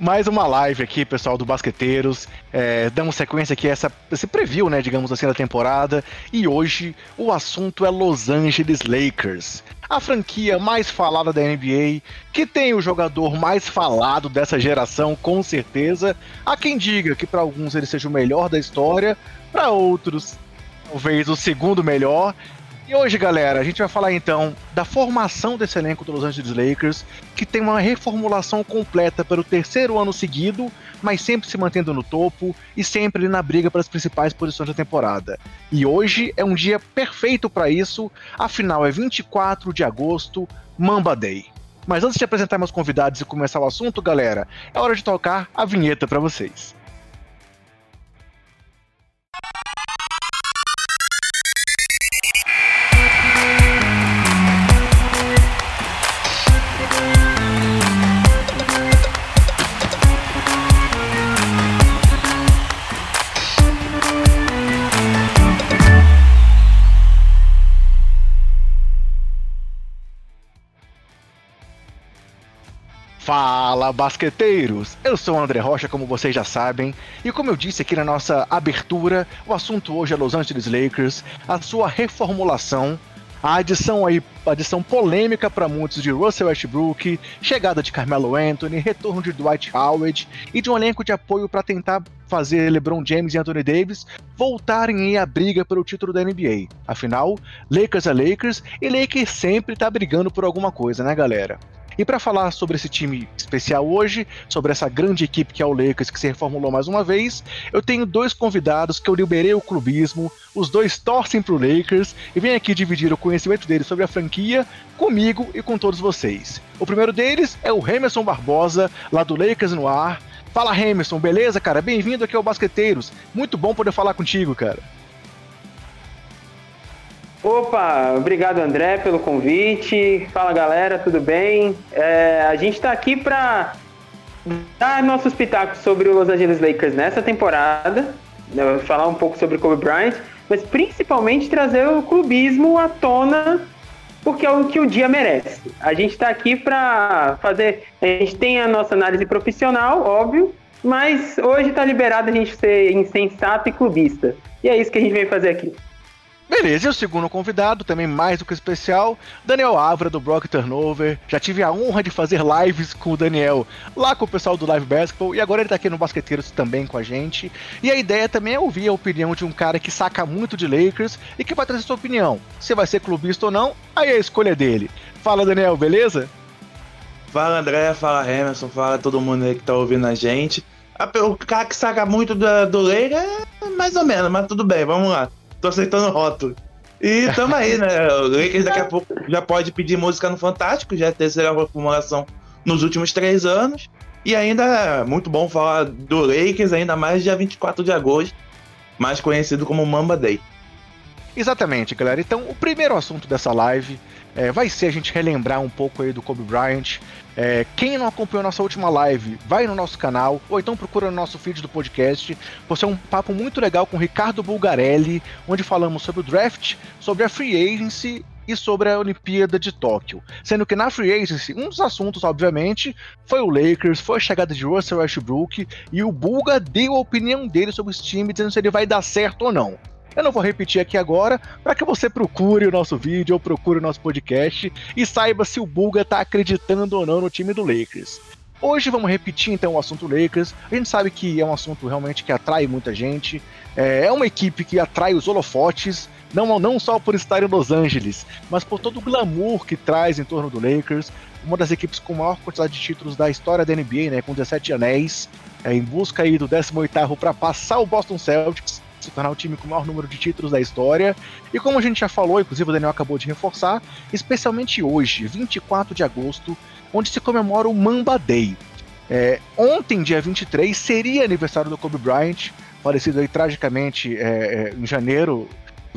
Mais uma live aqui, pessoal do Basqueteiros. É, damos sequência aqui a essa, esse preview, né, digamos assim, da temporada. E hoje o assunto é Los Angeles Lakers. A franquia mais falada da NBA, que tem o jogador mais falado dessa geração, com certeza. Há quem diga que para alguns ele seja o melhor da história, para outros, talvez o segundo melhor. E hoje, galera, a gente vai falar então da formação desse elenco do Los Angeles Lakers, que tem uma reformulação completa pelo terceiro ano seguido, mas sempre se mantendo no topo e sempre na briga para as principais posições da temporada. E hoje é um dia perfeito para isso, afinal é 24 de agosto, Mamba Day. Mas antes de apresentar meus convidados e começar o assunto, galera, é hora de tocar a vinheta para vocês. Fala, basqueteiros! Eu sou o André Rocha, como vocês já sabem, e como eu disse aqui na nossa abertura, o assunto hoje é Los Angeles Lakers, a sua reformulação, a adição aí, adição polêmica para muitos de Russell Westbrook, chegada de Carmelo Anthony, retorno de Dwight Howard e de um elenco de apoio para tentar fazer LeBron James e Anthony Davis voltarem à briga pelo título da NBA. Afinal, Lakers é Lakers e Lakers sempre tá brigando por alguma coisa, né, galera? E para falar sobre esse time especial hoje, sobre essa grande equipe que é o Lakers, que se reformulou mais uma vez, eu tenho dois convidados que eu liberei o clubismo, os dois torcem pro Lakers e vêm aqui dividir o conhecimento deles sobre a franquia comigo e com todos vocês. O primeiro deles é o Emerson Barbosa, lá do Lakers no ar. Fala Emerson, beleza, cara? Bem-vindo aqui ao Basqueteiros. Muito bom poder falar contigo, cara. Opa, obrigado André pelo convite. Fala galera, tudo bem? É, a gente está aqui para dar nossos pitacos sobre o Los Angeles Lakers nessa temporada, né, falar um pouco sobre Kobe Bryant, mas principalmente trazer o clubismo à tona, porque é o que o dia merece. A gente está aqui para fazer. A gente tem a nossa análise profissional, óbvio, mas hoje está liberado a gente ser insensato e clubista. E é isso que a gente veio fazer aqui. Beleza, e o segundo convidado, também mais do que especial, Daniel Avra, do Brock Turnover. Já tive a honra de fazer lives com o Daniel lá com o pessoal do Live Basketball e agora ele tá aqui no Basqueteiros também com a gente. E a ideia também é ouvir a opinião de um cara que saca muito de Lakers e que vai trazer sua opinião. Se vai ser clubista ou não, aí é a escolha dele. Fala, Daniel, beleza? Fala, André, fala, Emerson, fala todo mundo aí que tá ouvindo a gente. O cara que saca muito do, do Lakers é mais ou menos, mas tudo bem, vamos lá tô aceitando rótulo. E tamo aí, né? O Lakers daqui a pouco já pode pedir música no Fantástico, já é a terceira reformulação nos últimos três anos. E ainda é muito bom falar do Lakers, ainda mais dia 24 de agosto, mais conhecido como Mamba Day. Exatamente, galera. Então, o primeiro assunto dessa live é, vai ser a gente relembrar um pouco aí do Kobe Bryant. É, quem não acompanhou nossa última live, vai no nosso canal, ou então procura no nosso feed do podcast. Você é um papo muito legal com o Ricardo Bulgarelli, onde falamos sobre o draft, sobre a free agency e sobre a Olimpíada de Tóquio. Sendo que na Free Agency, um dos assuntos, obviamente, foi o Lakers, foi a chegada de Russell Westbrook e o Bulga deu a opinião dele sobre esse time, dizendo se ele vai dar certo ou não. Eu não vou repetir aqui agora, para que você procure o nosso vídeo ou procure o nosso podcast e saiba se o Bulga está acreditando ou não no time do Lakers. Hoje vamos repetir então o assunto Lakers. A gente sabe que é um assunto realmente que atrai muita gente. É, é uma equipe que atrai os holofotes, não, não só por estar em Los Angeles, mas por todo o glamour que traz em torno do Lakers. Uma das equipes com maior quantidade de títulos da história da NBA, né, com 17 anéis, é, em busca aí do 18º para passar o Boston Celtics se tornar o time com o maior número de títulos da história. E como a gente já falou, inclusive o Daniel acabou de reforçar, especialmente hoje, 24 de agosto, onde se comemora o Mamba Day. É, ontem, dia 23, seria aniversário do Kobe Bryant, falecido aí tragicamente é, é, em janeiro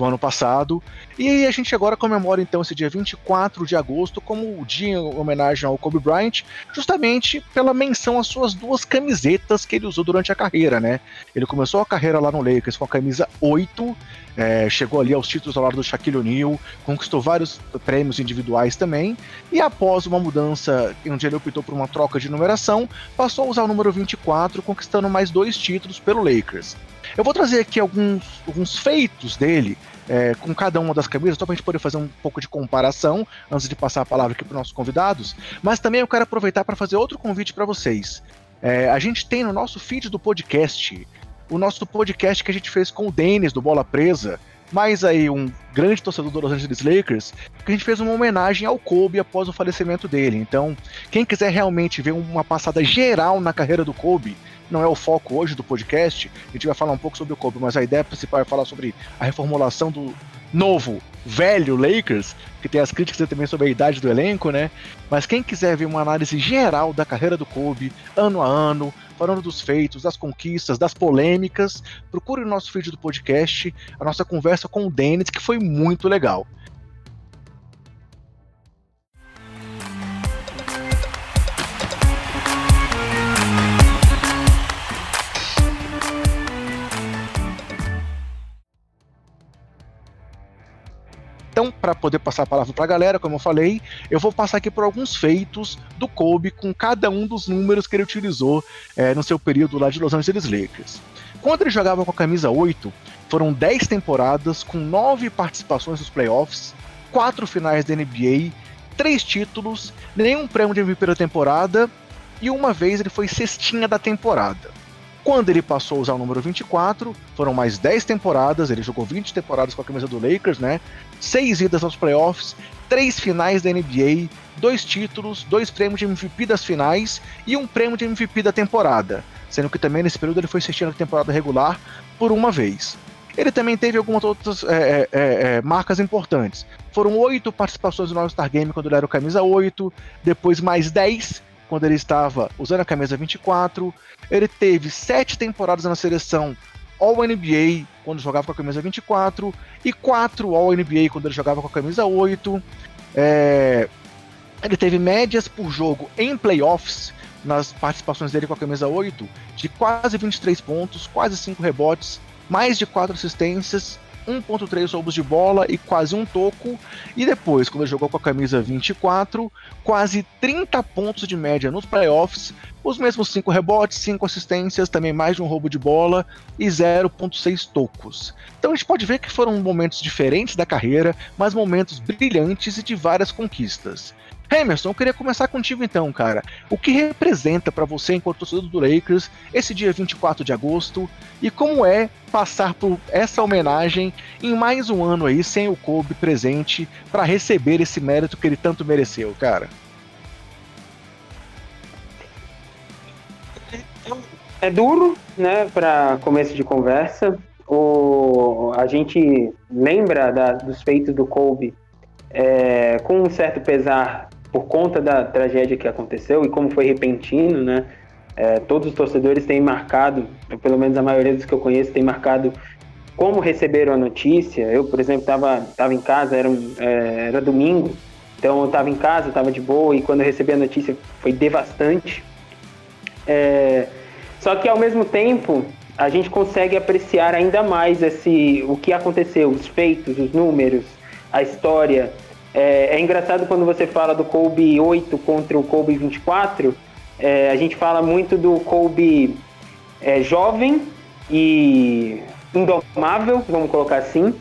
do ano passado. E a gente agora comemora então esse dia 24 de agosto como o dia em homenagem ao Kobe Bryant, justamente pela menção às suas duas camisetas que ele usou durante a carreira, né? Ele começou a carreira lá no Lakers com a camisa 8, é, chegou ali aos títulos ao lado do Shaquille O'Neal, conquistou vários prêmios individuais também, e após uma mudança, onde ele optou por uma troca de numeração, passou a usar o número 24, conquistando mais dois títulos pelo Lakers. Eu vou trazer aqui alguns, alguns feitos dele é, com cada uma das camisas, só para a gente poder fazer um pouco de comparação antes de passar a palavra aqui para os nossos convidados. Mas também eu quero aproveitar para fazer outro convite para vocês. É, a gente tem no nosso feed do podcast o nosso podcast que a gente fez com o Denis do Bola Presa, mais aí um grande torcedor do Los Angeles Lakers, que a gente fez uma homenagem ao Kobe após o falecimento dele. Então, quem quiser realmente ver uma passada geral na carreira do Kobe, não é o foco hoje do podcast, a gente vai falar um pouco sobre o Kobe, mas a ideia principal é falar sobre a reformulação do novo, velho Lakers, que tem as críticas também sobre a idade do elenco, né? Mas quem quiser ver uma análise geral da carreira do Kobe, ano a ano, falando dos feitos, das conquistas, das polêmicas, procure o nosso vídeo do podcast, a nossa conversa com o Dennis, que foi muito legal. Então, para poder passar a palavra para a galera, como eu falei, eu vou passar aqui por alguns feitos do Kobe com cada um dos números que ele utilizou é, no seu período lá de Los Angeles Lakers. Quando ele jogava com a camisa 8, foram 10 temporadas com 9 participações nos playoffs, 4 finais da NBA, 3 títulos, nenhum prêmio de MVP da temporada e uma vez ele foi cestinha da temporada. Quando ele passou a usar o número 24, foram mais 10 temporadas, ele jogou 20 temporadas com a camisa do Lakers, né? Seis idas aos playoffs, três finais da NBA, dois títulos, dois prêmios de MVP das finais e um prêmio de MVP da temporada, sendo que também nesse período ele foi assistindo a temporada regular por uma vez. Ele também teve algumas outras é, é, é, é, marcas importantes. Foram oito participações no All-Star Game quando ele era o camisa 8, depois mais 10 quando ele estava usando a camisa 24. Ele teve sete temporadas na seleção All-NBA quando jogava com a camisa 24 e quatro All-NBA quando ele jogava com a camisa 8. É... Ele teve médias por jogo em playoffs nas participações dele com a camisa 8 de quase 23 pontos, quase 5 rebotes, mais de 4 assistências 1.3 roubos de bola e quase um toco. E depois, quando jogou com a camisa 24, quase 30 pontos de média nos playoffs, os mesmos 5 rebotes, 5 assistências, também mais de um roubo de bola e 0.6 tocos. Então a gente pode ver que foram momentos diferentes da carreira, mas momentos brilhantes e de várias conquistas. Emerson, eu queria começar contigo então, cara. O que representa para você, enquanto torcedor do Lakers, esse dia 24 de agosto e como é passar por essa homenagem em mais um ano aí sem o Kobe presente para receber esse mérito que ele tanto mereceu, cara? É duro, né, para começo de conversa. O, a gente lembra da, dos feitos do Kobe é, com um certo pesar por conta da tragédia que aconteceu e como foi repentino, né? É, todos os torcedores têm marcado, pelo menos a maioria dos que eu conheço, tem marcado como receberam a notícia. Eu, por exemplo, estava tava em casa, era, é, era domingo, então eu estava em casa, estava de boa e quando eu recebi a notícia foi devastante. É, só que ao mesmo tempo a gente consegue apreciar ainda mais esse, o que aconteceu, os feitos, os números, a história. É, é, engraçado quando você fala do Kobe 8 contra o Kobe 24, é, a gente fala muito do Kobe é, jovem e indomável, vamos colocar assim,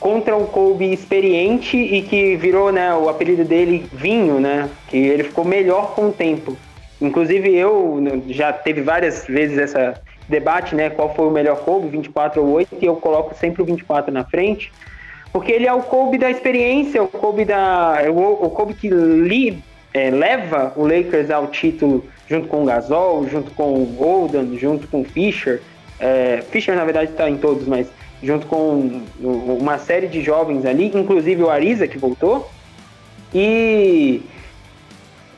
contra o Kobe experiente e que virou né, o apelido dele Vinho, né? Que ele ficou melhor com o tempo. Inclusive eu já teve várias vezes essa debate, né? Qual foi o melhor Kobe, 24 ou 8, e eu coloco sempre o 24 na frente porque ele é o Kobe da experiência, o Kobe da. O, o Kobe que li, é, leva o Lakers ao título junto com o Gasol, junto com o Golden, junto com o Fischer. É, Fischer, na verdade, está em todos, mas junto com uma série de jovens ali, inclusive o Ariza, que voltou. E,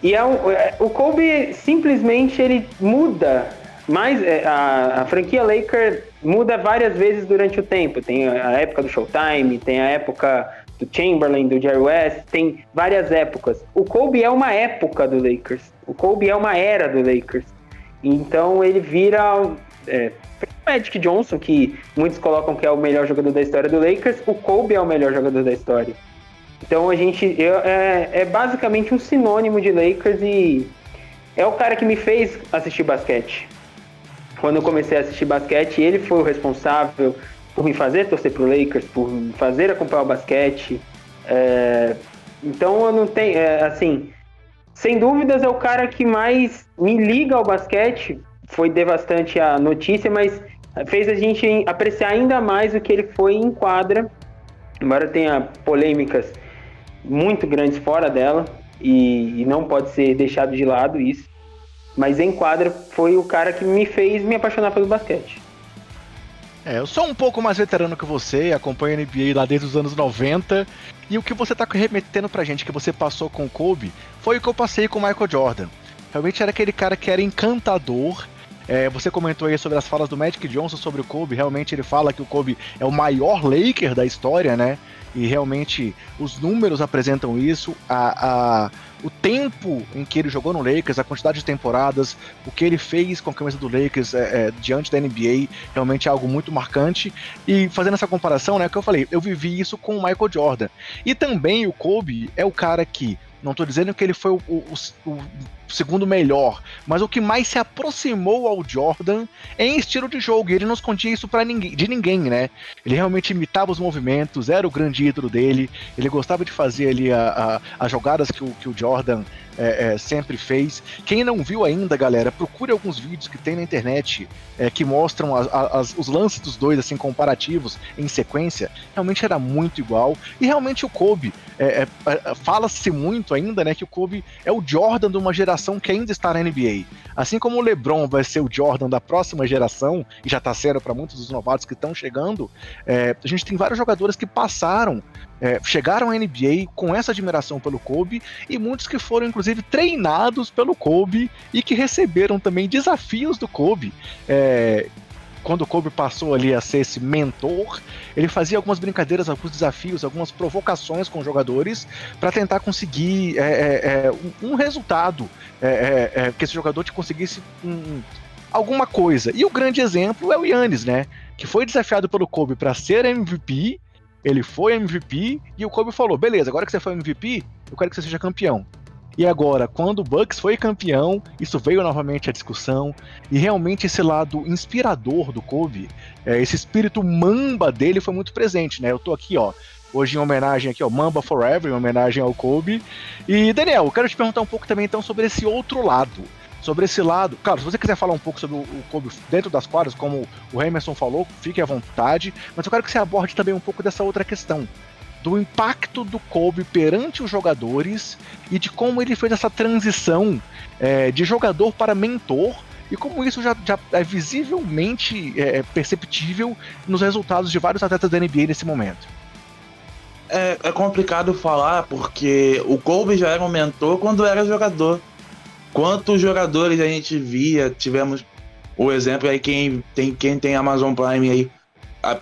e é o, é, o Kobe simplesmente ele muda mais é, a, a franquia Lakers muda várias vezes durante o tempo. Tem a época do Showtime, tem a época do Chamberlain, do Jerry West, tem várias épocas. O Kobe é uma época do Lakers. O Kobe é uma era do Lakers. Então ele vira é, Magic Johnson, que muitos colocam que é o melhor jogador da história do Lakers, o Kobe é o melhor jogador da história. Então a gente é, é basicamente um sinônimo de Lakers e é o cara que me fez assistir basquete. Quando eu comecei a assistir basquete, ele foi o responsável por me fazer torcer pro Lakers, por me fazer acompanhar o basquete. É, então eu não tenho, é, assim, sem dúvidas é o cara que mais me liga ao basquete. Foi devastante a notícia, mas fez a gente apreciar ainda mais o que ele foi em quadra, embora tenha polêmicas muito grandes fora dela, e, e não pode ser deixado de lado isso. Mas em quadra foi o cara que me fez me apaixonar pelo basquete. É, eu sou um pouco mais veterano que você, acompanho a NBA lá desde os anos 90, e o que você tá remetendo pra gente que você passou com o Kobe foi o que eu passei com o Michael Jordan. Realmente era aquele cara que era encantador. É, você comentou aí sobre as falas do Magic Johnson sobre o Kobe. Realmente ele fala que o Kobe é o maior Laker da história, né? E realmente os números apresentam isso. A, a, o tempo em que ele jogou no Lakers, a quantidade de temporadas, o que ele fez com a camisa do Lakers é, é, diante da NBA, realmente é algo muito marcante. E fazendo essa comparação, né, que eu falei, eu vivi isso com o Michael Jordan. E também o Kobe é o cara que não estou dizendo que ele foi o, o, o, segundo melhor, mas o que mais se aproximou ao Jordan em estilo de jogo. E ele não escondia isso para ninguém, de ninguém, né? Ele realmente imitava os movimentos, era o grande ídolo dele. Ele gostava de fazer ali as jogadas que o, que o Jordan é, é, sempre fez. Quem não viu ainda, galera, procure alguns vídeos que tem na internet é, que mostram as, as, os lances dos dois, assim, comparativos em sequência. Realmente era muito igual. E realmente o Kobe, é, é, é, fala-se muito ainda, né, que o Kobe é o Jordan de uma geração que ainda está na NBA. Assim como o LeBron vai ser o Jordan da próxima geração, e já está sendo para muitos dos novatos que estão chegando, a gente tem vários jogadores que passaram chegaram à NBA com essa admiração pelo Kobe e muitos que foram inclusive treinados pelo Kobe e que receberam também desafios do Kobe. É, quando o Kobe passou ali a ser esse mentor, ele fazia algumas brincadeiras, alguns desafios, algumas provocações com jogadores para tentar conseguir é, é, é um, resultado, é, é, que esse jogador te conseguisse um, alguma coisa. E o grande exemplo é o Yannis, né? Que foi desafiado pelo Kobe para ser MVP ele foi MVP e o Kobe falou: beleza, agora que você foi MVP, eu quero que você seja campeão. E agora, quando o Bucks foi campeão, isso veio novamente à discussão. E realmente esse lado inspirador do Kobe, é, esse espírito mamba dele foi muito presente, né? Eu tô aqui, ó, hoje em homenagem aqui, ó, Mamba Forever, em homenagem ao Kobe. E Daniel, eu quero te perguntar um pouco também então sobre esse outro lado sobre esse lado. Claro, se você quiser falar um pouco sobre o, Kobe dentro das quadras, como o Emerson falou, fique à vontade, mas eu quero que você aborde também um pouco dessa outra questão. Do impacto do Kobe perante os jogadores e de como ele fez essa transição é, de jogador para mentor e como isso já, já é visivelmente é, perceptível nos resultados de vários atletas da NBA nesse momento. É, é, complicado falar porque o Kobe já era um mentor quando era jogador. Quantos jogadores a gente via, tivemos o exemplo aí, quem tem, quem tem Amazon Prime aí, a,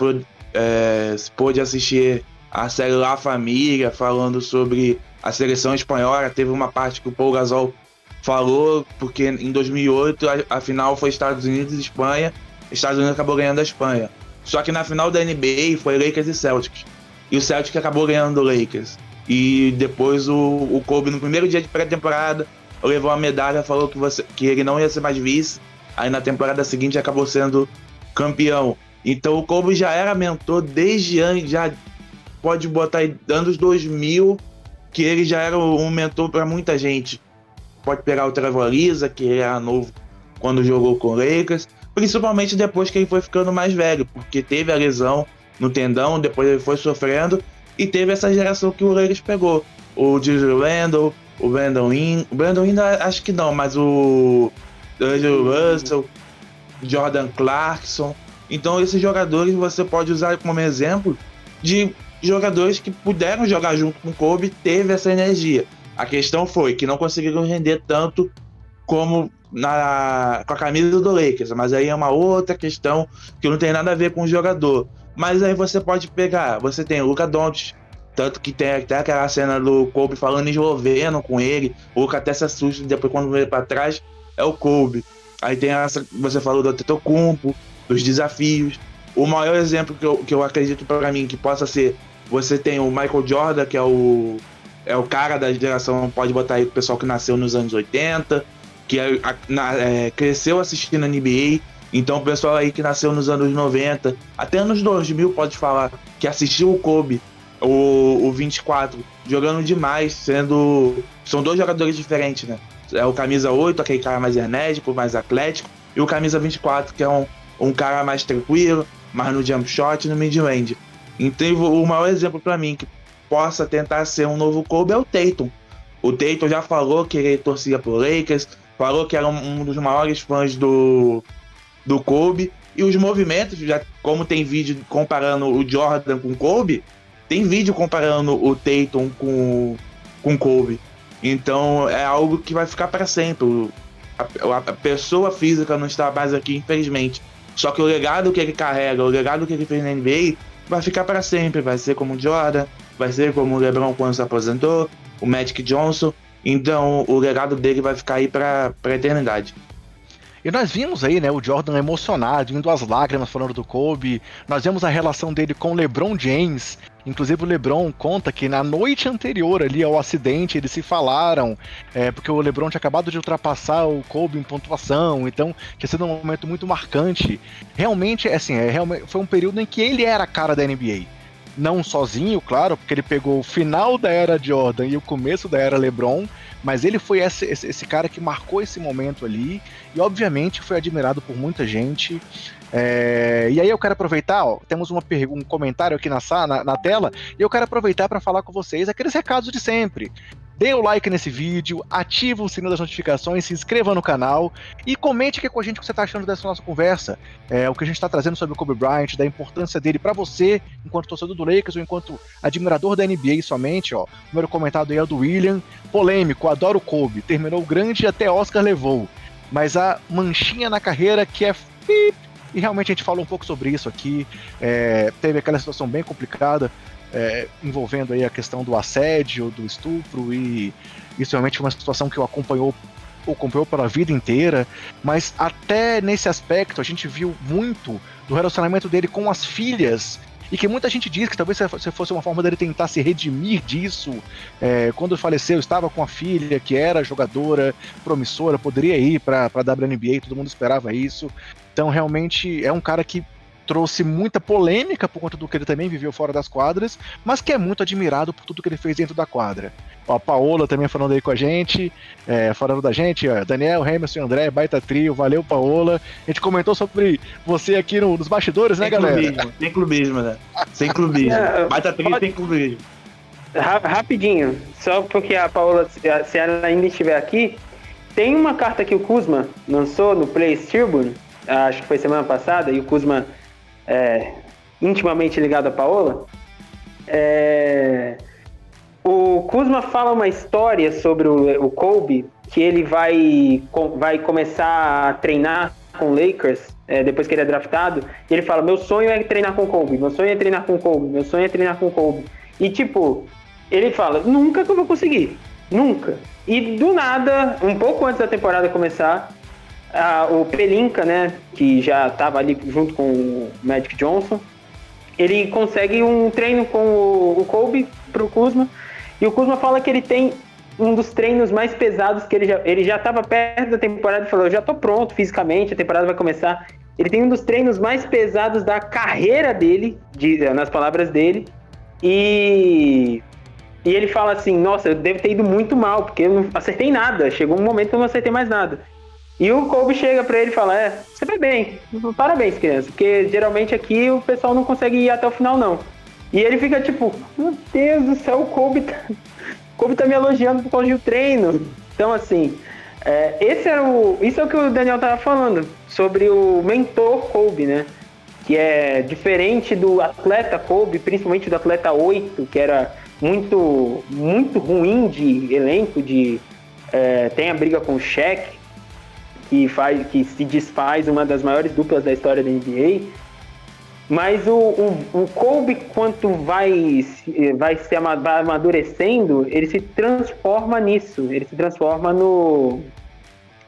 é, pôde assistir a série La Família, falando sobre a seleção espanhola. Teve uma parte que o Paul Gasol falou, porque em 2008 a, a final foi Estados Unidos e Espanha. Estados Unidos acabou ganhando a Espanha. Só que na final da NBA foi Lakers e Celtics. E o Celtics acabou ganhando o Lakers. E depois o, o Kobe, no primeiro dia de pré-temporada, levou a medalha, falou que, você, que ele não ia ser mais vice. Aí na temporada seguinte acabou sendo campeão. Então o Kobe já era mentor desde antes, já pode botar aí anos 2000, que ele já era um mentor para muita gente. Pode pegar o Trevor Ariza, que era novo quando jogou com o Lakers, principalmente depois que ele foi ficando mais velho, porque teve a lesão no tendão, depois ele foi sofrendo e teve essa geração que o Lakers pegou. O D'Angelo Randall, o Brandon In. O Brandon In acho que não, mas o Angelo Russell, Jordan Clarkson. Então esses jogadores você pode usar como exemplo de jogadores que puderam jogar junto com o Kobe, teve essa energia. A questão foi que não conseguiram render tanto como na, com a camisa do Lakers, mas aí é uma outra questão que não tem nada a ver com o jogador. Mas aí você pode pegar, você tem o Luca Doncic, tanto que tem até aquela cena do Kobe falando esloveno com ele, o Luca até se assusta depois quando vê para trás, é o Kobe. Aí tem essa, você falou do Tetocumpo, dos desafios. O maior exemplo que eu, que eu acredito para mim que possa ser, você tem o Michael Jordan, que é o é o cara da geração, pode botar aí o pessoal que nasceu nos anos 80, que é, na, é, cresceu assistindo a NBA. Então o pessoal aí que nasceu nos anos 90, até anos 2000 pode falar que assistiu o Kobe, o, o 24, jogando demais, sendo. São dois jogadores diferentes, né? É o camisa 8, aquele cara mais enérgico, mais atlético, e o camisa 24, que é um, um cara mais tranquilo, mais no jump shot no mid-range. Então o maior exemplo para mim que possa tentar ser um novo Kobe é o Tatum. O Tatum já falou que ele torcia pro Lakers, falou que era um dos maiores fãs do, do Kobe. E os movimentos, já como tem vídeo comparando o Jordan com o Kobe, tem vídeo comparando o Tatum com com Kobe. Então é algo que vai ficar para sempre. A, a, pessoa física não está mais aqui, infelizmente. Só que o legado que ele carrega, o legado que ele fez na NBA, vai ficar para sempre. Vai ser como o Jordan, vai ser como o LeBron quando se aposentou, o Magic Johnson. Então o legado dele vai ficar aí para a eternidade. E nós vimos aí, né, o Jordan emocionado, indo às lágrimas falando do Kobe. Nós vemos a relação dele com o LeBron James. Inclusive o LeBron conta que na noite anterior ali ao acidente eles se falaram, é, porque o LeBron tinha acabado de ultrapassar o Kobe em pontuação, então tinha sido um momento muito marcante. Realmente, assim, é, realmente, foi um período em que ele era a cara da NBA não sozinho, claro, porque ele pegou o final da era Jordan e o começo da era LeBron, mas ele foi esse, esse, esse cara que marcou esse momento ali e, obviamente, foi admirado por muita gente. É, e aí eu quero aproveitar, ó, temos uma um comentário aqui na, na, na tela, e eu quero aproveitar para falar com vocês aqueles recados de sempre. Dê o like nesse vídeo, ative o sininho das notificações, se inscreva no canal e comente aqui com a gente o que você está achando dessa nossa conversa. É, o que a gente está trazendo sobre o Kobe Bryant, da importância dele para você, enquanto torcedor do Lakers ou enquanto admirador da NBA somente. Ó. O primeiro comentário aí é o do William. Polêmico, adoro o Kobe. Terminou grande e até Oscar levou. Mas a manchinha na carreira que é e realmente a gente falou um pouco sobre isso aqui. É, teve aquela situação bem complicada é, envolvendo aí a questão do assédio, do estupro, e isso realmente foi uma situação que o acompanhou acompanhou pela vida inteira, mas até nesse aspecto a gente viu muito do relacionamento dele com as filhas e que muita gente diz que talvez se fosse uma forma dele tentar se redimir disso. É, quando faleceu, estava com a filha que era jogadora promissora, poderia ir para a WNBA, todo mundo esperava isso. Então, realmente, é um cara que trouxe muita polêmica por conta do que ele também viveu fora das quadras, mas que é muito admirado por tudo que ele fez dentro da quadra. Ó, a Paola também falando aí com a gente, é, falando da gente, ó, Daniel, Emerson e André, baita trio, valeu Paola. A gente comentou sobre você aqui no, nos bastidores, né, sem galera? Clubismo, sem clubismo, né? Sem clubismo. É, baita trio pode... sem clubismo. Rapidinho, só porque a Paola, se ela ainda estiver aqui, tem uma carta que o Kuzma lançou no Play Tribune, acho que foi semana passada, e o Kuzma é, intimamente ligado a Paola, é, o Kuzma fala uma história sobre o, o Kobe, que ele vai, com, vai começar a treinar com o Lakers, é, depois que ele é draftado, e ele fala, meu sonho é treinar com o Kobe, meu sonho é treinar com o Kobe, meu sonho é treinar com o Kobe. E tipo, ele fala, nunca que eu vou conseguir, nunca. E do nada, um pouco antes da temporada começar, ah, o Pelinka, né, que já estava ali junto com o Magic Johnson, ele consegue um treino com o, o Kobe pro Kuzma, e o Kuzma fala que ele tem um dos treinos mais pesados que ele já ele já estava perto da temporada e falou, eu já tô pronto fisicamente, a temporada vai começar. Ele tem um dos treinos mais pesados da carreira dele, de, nas palavras dele, e e ele fala assim, nossa, eu devo ter ido muito mal, porque eu não acertei nada. Chegou um momento que eu não acertei mais nada. E o Kobe chega para ele e fala: É, você vai bem, parabéns, criança, porque geralmente aqui o pessoal não consegue ir até o final, não. E ele fica tipo: Meu Deus do céu, o Kobe tá, o Kobe tá me elogiando por causa do treino. Então, assim, é, esse era o, isso é o que o Daniel tava falando sobre o mentor Kobe, né? Que é diferente do atleta Kobe, principalmente do atleta 8, que era muito, muito ruim de elenco, de é, tem a briga com o Shaq, que, faz, que se desfaz uma das maiores duplas da história da NBA. Mas o, o, o Kobe, quanto vai, vai se amadurecendo, ele se transforma nisso. Ele se transforma no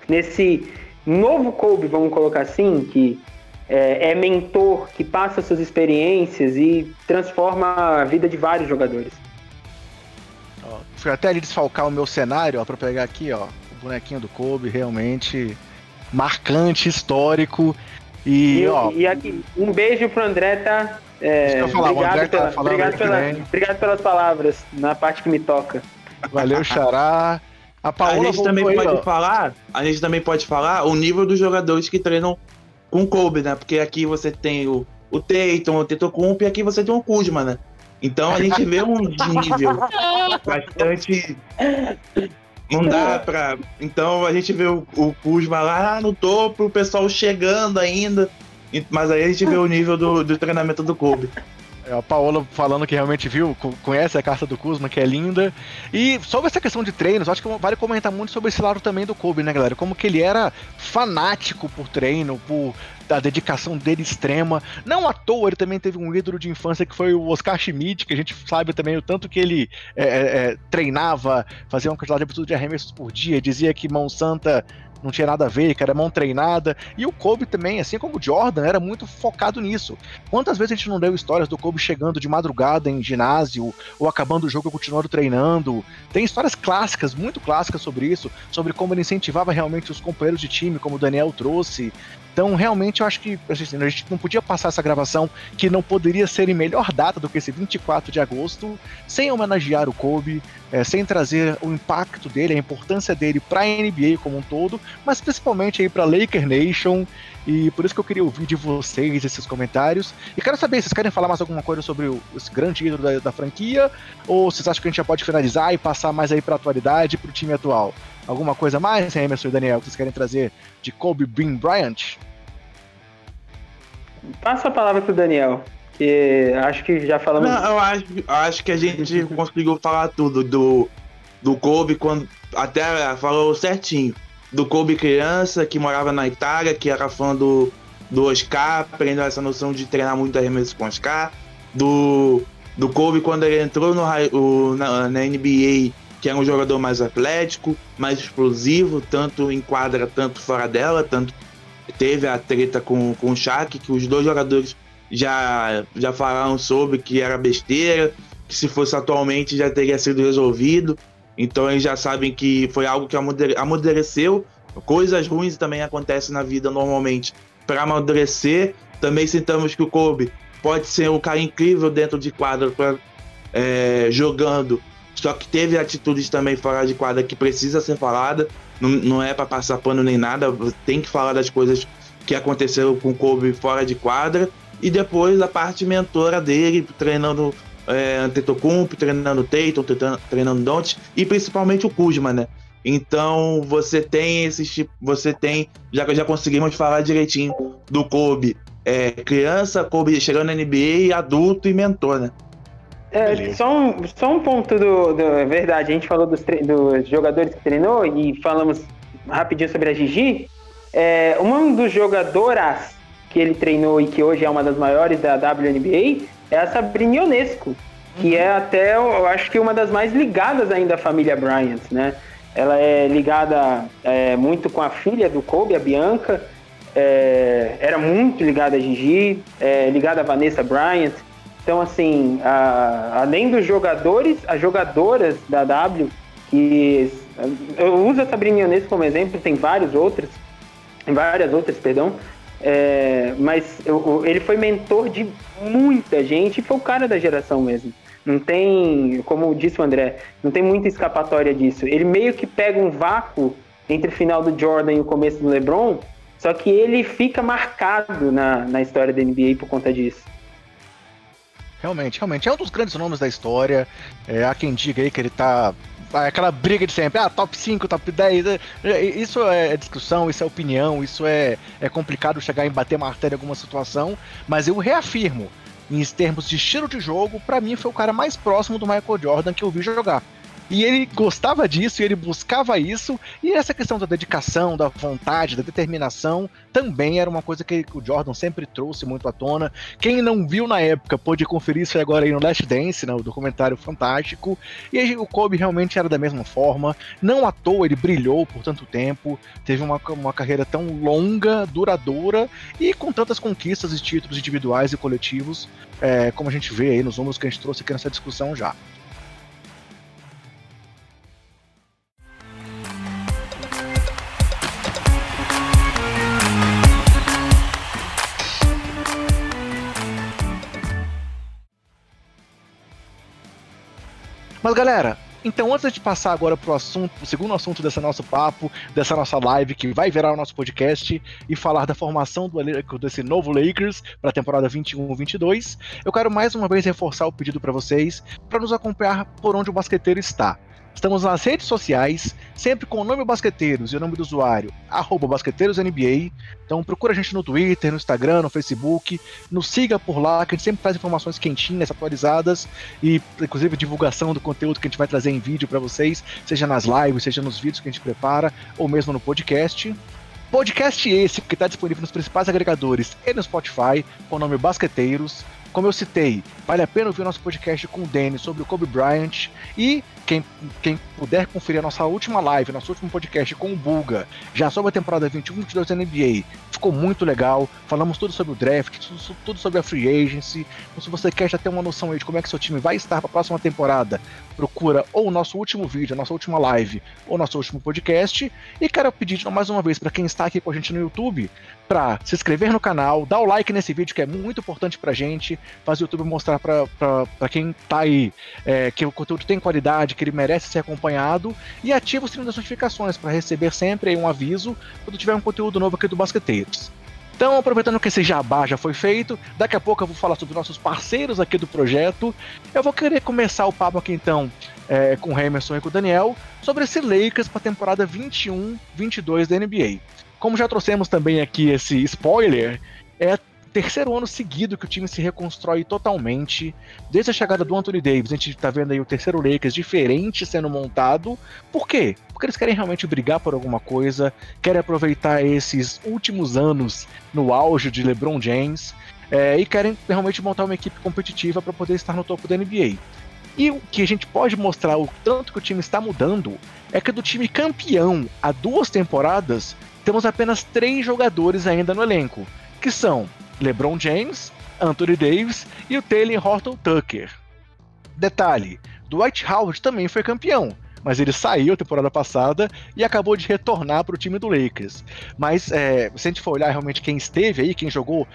nesse novo Kobe, vamos colocar assim, que é, é mentor, que passa suas experiências e transforma a vida de vários jogadores. fui até ali desfalcar o meu cenário, ó, pra pegar aqui, ó, bonequinho do Kobe, realmente marcante, histórico. E, e, ó, e aqui, um beijo pro André, tá? É, falar, obrigado, pela, tá obrigado, pela, obrigado pelas palavras na parte que me toca. Valeu, Xará. A, a gente também aí, pode ó. falar, a gente também pode falar o nível dos jogadores que treinam com Kobe, né? Porque aqui você tem o, o Tatum, o Tetocump e aqui você tem o Kuzma, né? Então a gente vê um nível bastante não dá pra. Então a gente vê o, o Kuzma lá no topo, o pessoal chegando ainda. Mas aí a gente vê o nível do, do treinamento do Kobe. É, a Paola falando que realmente viu, conhece a carta do Kuzma, que é linda. E sobre essa questão de treinos, acho que vale comentar muito sobre esse lado também do Kobe, né, galera? Como que ele era fanático por treino, por a dedicação dele extrema. Não à toa, ele também teve um ídolo de infância que foi o Oscar Schmidt, que a gente sabe também o tanto que ele é, é, é treinava, fazia uma quantidade absurda de arremessos por dia, dizia que mão santa não tinha nada a ver, que era mão treinada. E o Kobe também, assim como o Jordan, era muito focado nisso. Quantas vezes a gente não deu histórias do Kobe chegando de madrugada em ginásio, ou acabando o jogo e continuando treinando? Tem histórias clássicas, muito clássicas sobre isso, sobre como ele incentivava realmente os companheiros de time, como o Daniel trouxe. Então, realmente, eu acho que assim, a gente não podia passar essa gravação que não poderia ser em melhor data do que esse 24 de agosto, sem homenagear o Kobe, é, sem trazer o impacto dele, a importância dele para a NBA como um todo, mas principalmente aí para Laker Nation. E por isso que eu queria ouvir de vocês esses comentários. E quero saber, vocês querem falar mais alguma coisa sobre esse grande ídolo da, da franquia? Ou vocês acham que a gente já pode finalizar e passar mais aí para a atualidade, para o time atual? Alguma coisa mais, Emerson e Daniel, que vocês querem trazer de Kobe Bean Bryant? Passa a palavra pro Daniel, que acho que já falamos. Não, eu acho, acho que a gente conseguiu falar tudo do, do Kobe quando até falou certinho. Do Kobe criança que morava na Itália, que era fã do, do Oscar, aprendeu essa noção de treinar muito arremesso com Oscar. Do, do Kobe quando ele entrou no, o, na, na NBA, que era um jogador mais atlético, mais explosivo, tanto em quadra, tanto fora dela, tanto teve a treta com, com o Shaq, que os dois jogadores já, já falaram sobre que era besteira, que se fosse atualmente já teria sido resolvido. Então eles já sabem que foi algo que amadureceu. Coisas ruins também acontecem na vida normalmente. Para amadurecer, também sentamos que o Kobe pode ser um cara incrível dentro de quadra pra, é, jogando, só que teve atitudes também fora de quadra que precisa ser falada. Não, não é para passar pano nem nada, tem que falar das coisas que aconteceram com o Kobe fora de quadra. E depois a parte mentora dele, treinando é, Antetokounmpo, treinando Tatum, treinando, treinando e principalmente o Kuzma, né? Então você tem esses tipo, você tem, já já conseguimos falar direitinho do Kobe, é, criança, Kobe chegando na NBA, adulto e mentor, né? É, só, um, só um ponto do, do. É verdade, a gente falou dos, dos jogadores que treinou e falamos rapidinho sobre a Gigi. É, um dos jogadoras que ele treinou e que hoje é uma das maiores da WNBA é a Sabrina Ionesco, que uhum. é até, eu acho que uma das mais ligadas ainda à família Bryant, né? Ela é ligada é, muito com a filha do Kobe, a Bianca, é, era muito ligada a Gigi, é, ligada a Vanessa Bryant. Então, assim, a, além dos jogadores, as jogadoras da W, que eu uso a Sabrina Ionesco como exemplo, tem vários outros, várias outras, perdão, é, mas eu, ele foi mentor de muita gente e foi o cara da geração mesmo. Não tem, como disse o André, não tem muita escapatória disso. Ele meio que pega um vácuo entre o final do Jordan e o começo do LeBron, só que ele fica marcado na, na história da NBA por conta disso. Realmente, realmente. É um dos grandes nomes da história. É, há quem diga aí que ele tá. Aquela briga de sempre, ah, top 5, top 10. É, isso é discussão, isso é opinião, isso é, é complicado chegar em bater martelo em alguma situação. Mas eu reafirmo, em termos de estilo de jogo, para mim foi o cara mais próximo do Michael Jordan que eu vi jogar. E ele gostava disso, e ele buscava isso, e essa questão da dedicação, da vontade, da determinação, também era uma coisa que o Jordan sempre trouxe muito à tona. Quem não viu na época pôde conferir isso agora aí no Last Dance, né, o documentário fantástico. E o Kobe realmente era da mesma forma. Não à toa ele brilhou por tanto tempo, teve uma, uma carreira tão longa, duradoura e com tantas conquistas e títulos individuais e coletivos, é, como a gente vê aí nos números que a gente trouxe aqui nessa discussão já. Mas galera, então antes de passar agora pro assunto, o segundo assunto desse nosso papo, dessa nossa live que vai virar o nosso podcast e falar da formação do, desse novo Lakers para a temporada 21-22, eu quero mais uma vez reforçar o pedido para vocês para nos acompanhar por onde o basqueteiro está. Estamos nas redes sociais, sempre com o nome Basqueteiros e o nome do usuário, arroba BasqueteirosNBA. Então procura a gente no Twitter, no Instagram, no Facebook, nos siga por lá, que a gente sempre traz informações quentinhas, atualizadas e inclusive divulgação do conteúdo que a gente vai trazer em vídeo para vocês, seja nas lives, seja nos vídeos que a gente prepara, ou mesmo no podcast. Podcast esse que está disponível nos principais agregadores e no Spotify, com o nome Basqueteiros. Como eu citei, vale a pena ouvir o nosso podcast com o Danny sobre o Kobe Bryant e quem, quem puder conferir a nossa última live, nosso último podcast com o Bulga, já sobre a temporada 21-22 da NBA, ficou muito legal. Falamos tudo sobre o draft, tudo, tudo, sobre a free agency. Então, se você quer já ter uma noção aí de como é que seu time vai estar para a próxima temporada, procura ou o nosso último vídeo, a nossa última live, ou nosso último podcast. E quero pedir mais uma vez para quem está aqui com a gente no YouTube, para se inscrever no canal, dar o like nesse vídeo que é muito importante pra gente, fazer o YouTube mostrar pra quem tá aí é, que o conteúdo tem qualidade, que ele merece ser acompanhado, e ativa o sininho das notificações para receber sempre um aviso quando tiver um conteúdo novo aqui do Basqueteiros. Então, aproveitando que esse jabá já foi feito, daqui a pouco eu vou falar sobre nossos parceiros aqui do projeto. Eu vou querer começar o papo aqui então é, com o Emerson e com o Daniel sobre esse Lakers para a temporada 21-22 da NBA. Como já trouxemos também aqui esse spoiler, é terceiro ano seguido que o time se reconstrói totalmente. Desde a chegada do Anthony Davis, a gente tá vendo aí o terceiro Lakers diferente sendo montado. Por quê? Porque eles querem realmente brigar por alguma coisa, querem aproveitar esses últimos anos no auge de LeBron James é, e querem realmente montar uma equipe competitiva para poder estar no topo da NBA. E o que a gente pode mostrar o tanto que o time está mudando é que do time campeão há duas temporadas temos apenas três jogadores ainda no elenco, que são LeBron James, Anthony Davis e o Taylor Horton Tucker. Detalhe: Dwight Howard também foi campeão, mas ele saiu temporada passada e acabou de retornar para o time do Lakers. Mas é, se a gente for olhar realmente quem esteve aí, quem jogou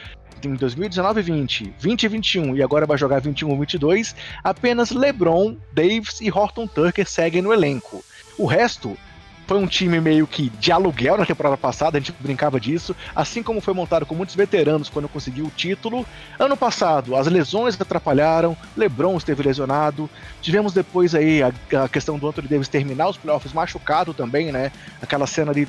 em 2019 20, 20 e 21 e agora vai jogar 21 22, apenas LeBron, Davis e Horton Tucker seguem no elenco. O resto foi um time meio que de aluguel na temporada passada, a gente brincava disso, assim como foi montado com muitos veteranos quando conseguiu o título. Ano passado, as lesões atrapalharam, LeBron esteve lesionado, tivemos depois aí a, a questão do Anthony Davis terminar os playoffs machucado também, né? Aquela cena de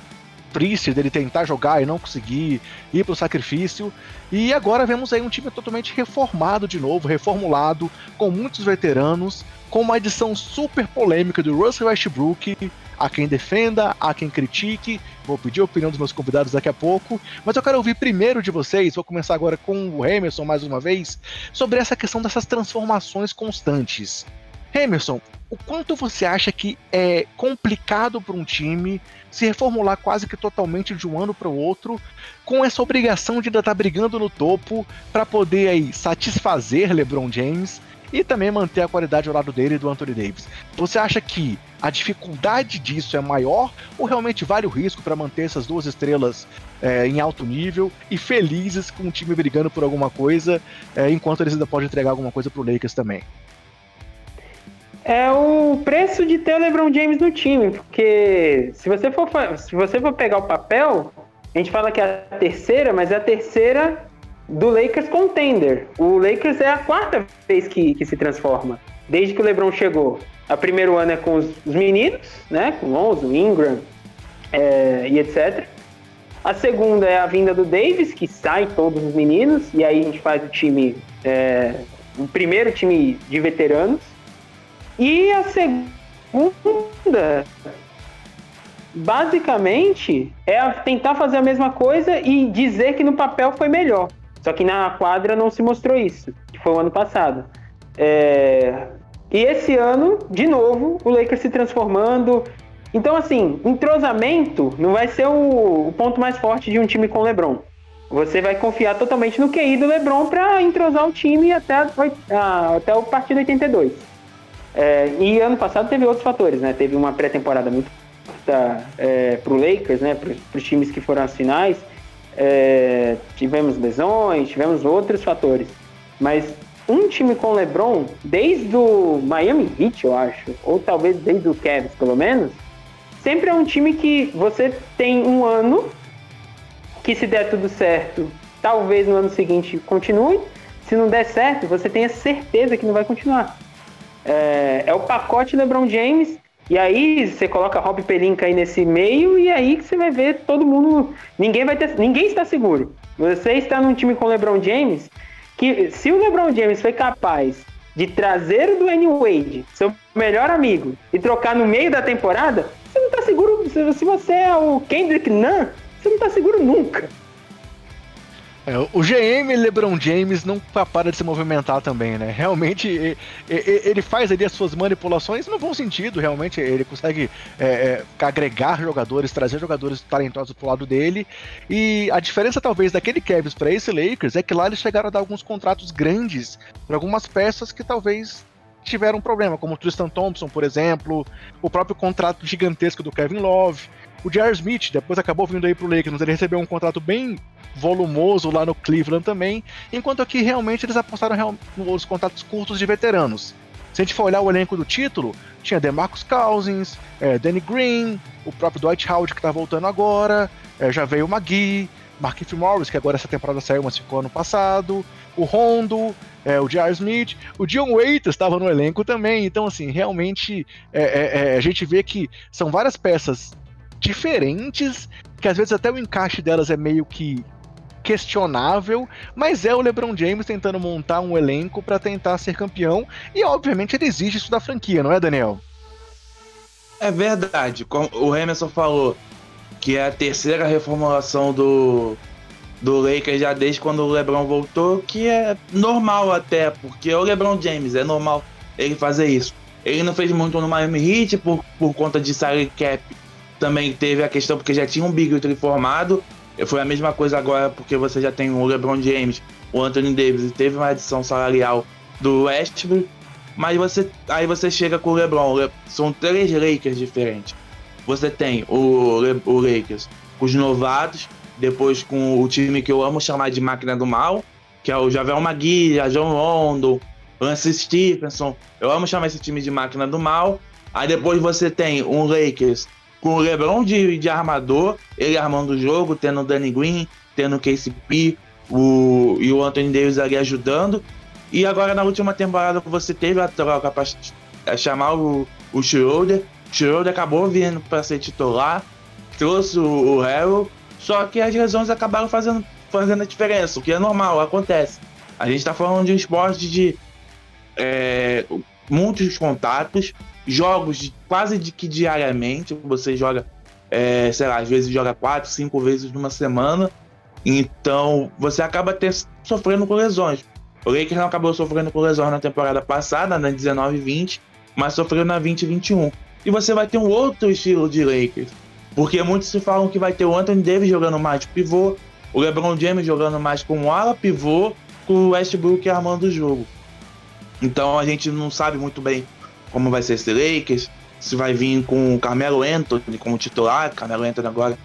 triste dele tentar jogar e não conseguir ir pro sacrifício. E agora vemos aí um time totalmente reformado de novo, reformulado, com muitos veteranos, com uma edição super polêmica do Russell Westbrook, Há quem defenda, há quem critique. Vou pedir a opinião dos meus convidados daqui a pouco. Mas eu quero ouvir primeiro de vocês, vou começar agora com o Emerson mais uma vez, sobre essa questão dessas transformações constantes. Emerson, o quanto você acha que é complicado para um time se reformular quase que totalmente de um ano para o outro, com essa obrigação de ainda estar tá brigando no topo para poder aí satisfazer LeBron James e também manter a qualidade ao lado dele e do Anthony Davis. Você acha que a dificuldade disso é maior ou realmente vale o risco para manter essas duas estrelas é, em alto nível e felizes com o time brigando por alguma coisa, é, enquanto eles ainda podem entregar alguma coisa para o Lakers também? É o preço de ter o LeBron James no time, porque se você for, se você for pegar o papel, a gente fala que é a terceira, mas é a terceira do Lakers contender. O Lakers é a quarta vez que, que se transforma, desde que o LeBron chegou. O primeiro ano é com os, os meninos, né? Com Lonzo, Ingram é, e etc. A segunda é a vinda do Davis, que sai todos os meninos, e aí a gente faz o time, é, o primeiro time de veteranos. E a segunda, basicamente, é tentar fazer a mesma coisa e dizer que no papel foi melhor. Só que na quadra não se mostrou isso, que foi o ano passado. É... E esse ano, de novo, o Lakers se transformando. Então, assim, entrosamento não vai ser o, o ponto mais forte de um time com LeBron. Você vai confiar totalmente no QI do LeBron para entrosar o time até, a, até o partido 82. É, e ano passado teve outros fatores, né? Teve uma pré-temporada muito é, para o Lakers, né? Para os times que foram às finais. É, tivemos lesões, tivemos outros fatores. Mas um time com LeBron, desde o Miami Heat, eu acho, ou talvez desde o Cavs, pelo menos, sempre é um time que você tem um ano que se der tudo certo, talvez no ano seguinte continue. Se não der certo, você tenha certeza que não vai continuar. É, é o pacote LeBron James e aí você coloca Rob Pelinka aí nesse meio e aí que você vai ver todo mundo. Ninguém vai ter. Ninguém está seguro. Você está num time com LeBron James, que se o LeBron James foi capaz de trazer o Dwayne Wade, seu melhor amigo, e trocar no meio da temporada, você não está seguro. Se você é o Kendrick Nunn, você não está seguro nunca. É, o GM LeBron James não para de se movimentar também, né? Realmente ele faz ali as suas manipulações no bom sentido, realmente ele consegue é, é, agregar jogadores, trazer jogadores talentosos pro lado dele. E a diferença talvez daquele Cavs para esse Lakers é que lá eles chegaram a dar alguns contratos grandes para algumas peças que talvez tiveram um problema, como o Tristan Thompson, por exemplo, o próprio contrato gigantesco do Kevin Love. O J.R. Smith depois acabou vindo aí pro Lakers, ele recebeu um contrato bem volumoso lá no Cleveland também, enquanto aqui realmente eles apostaram nos contratos curtos de veteranos. Se a gente for olhar o elenco do título, tinha DeMarcus Cousins, é, Danny Green, o próprio Dwight Howard que tá voltando agora, é, já veio o Magui, Marquinhos Morris, que agora essa temporada saiu, mas ficou ano passado, o Rondo, é, o J.R. Smith, o Dion Waiters estava no elenco também, então assim, realmente é, é, é, a gente vê que são várias peças diferentes, que às vezes até o encaixe delas é meio que questionável, mas é o LeBron James tentando montar um elenco para tentar ser campeão e obviamente ele exige isso da franquia, não é, Daniel? É verdade, como o Emerson falou, que é a terceira reformulação do do Lakers já desde quando o LeBron voltou, que é normal até, porque é o LeBron James, é normal ele fazer isso. Ele não fez muito no Miami Heat por, por conta de salary cap. Também teve a questão porque já tinha um Big Three formado foi a mesma coisa agora porque você já tem o LeBron James, o Anthony Davis teve uma adição salarial do Westbrook, mas você aí você chega com o LeBron, são três Lakers diferentes. Você tem o, o Lakers com os novatos, depois com o time que eu amo chamar de máquina do mal, que é o Javel Magui, a John Rondo, Lance Stephenson. Eu amo chamar esse time de máquina do mal. Aí depois você tem um Lakers com o LeBron de, de armador, ele armando o jogo, tendo o Danny Green, tendo o KCP o, e o Anthony Davis ali ajudando. E agora na última temporada você teve a troca para chamar o, o Schroeder. Schroeder acabou vindo para ser titular, trouxe o, o só que as lesões acabaram fazendo, fazendo a diferença, o que é normal, acontece. A gente está falando de um esporte de é, muitos contatos, jogos de, quase de que diariamente. Você joga, é, sei lá, às vezes joga quatro, cinco vezes numa semana. Então você acaba ter, sofrendo com lesões. O Lakers não acabou sofrendo com lesões na temporada passada, na 19-20, mas sofreu na 20-21. E você vai ter um outro estilo de Lakers. Porque muitos se falam que vai ter o Anthony Davis jogando mais de pivô, o LeBron James jogando mais como ala pivô, com o Westbrook armando o jogo. Então a gente não sabe muito bem como vai ser esse Lakers, se vai vir com o Carmelo Anthony como titular, Carmelo Anthony agora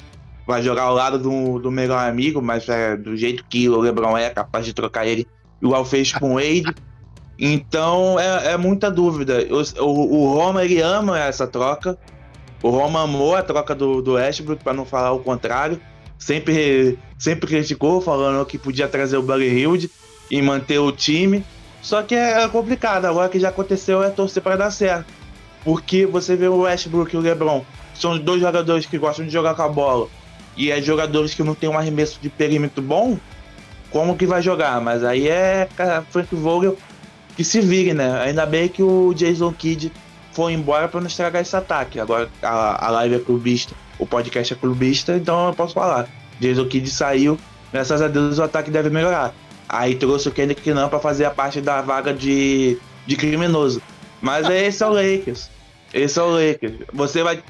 vai jogar ao lado do, do melhor amigo, mas é, do jeito que o LeBron é capaz de trocar ele, igual fez com o Wade. Então é, é muita dúvida. O, o, o, Roma ele ama essa troca. O Roma amou a troca do, do Westbrook, para não falar o contrário. Sempre, sempre criticou, falando que podia trazer o Buddy Hilde e manter o time. Só que é complicado, agora que já aconteceu é torcer para dar certo. Porque você vê o Westbrook e o LeBron, são dois jogadores que gostam de jogar com a bola, e é jogadores que não tem um arremesso de perímetro bom, como que vai jogar? Mas aí é Frank Vogel que se vire, né? Ainda bem que o Jason Kidd for embora pra não estragar esse ataque. Agora a, a live é clubista, o podcast é clubista, então eu posso falar. Desde o Kid saiu, graças a Deus o ataque deve melhorar. Aí trouxe o Kendrick Nunn pra fazer a parte da vaga de, de criminoso. Mas esse é o Lakers. Esse é o Lakers. Você vai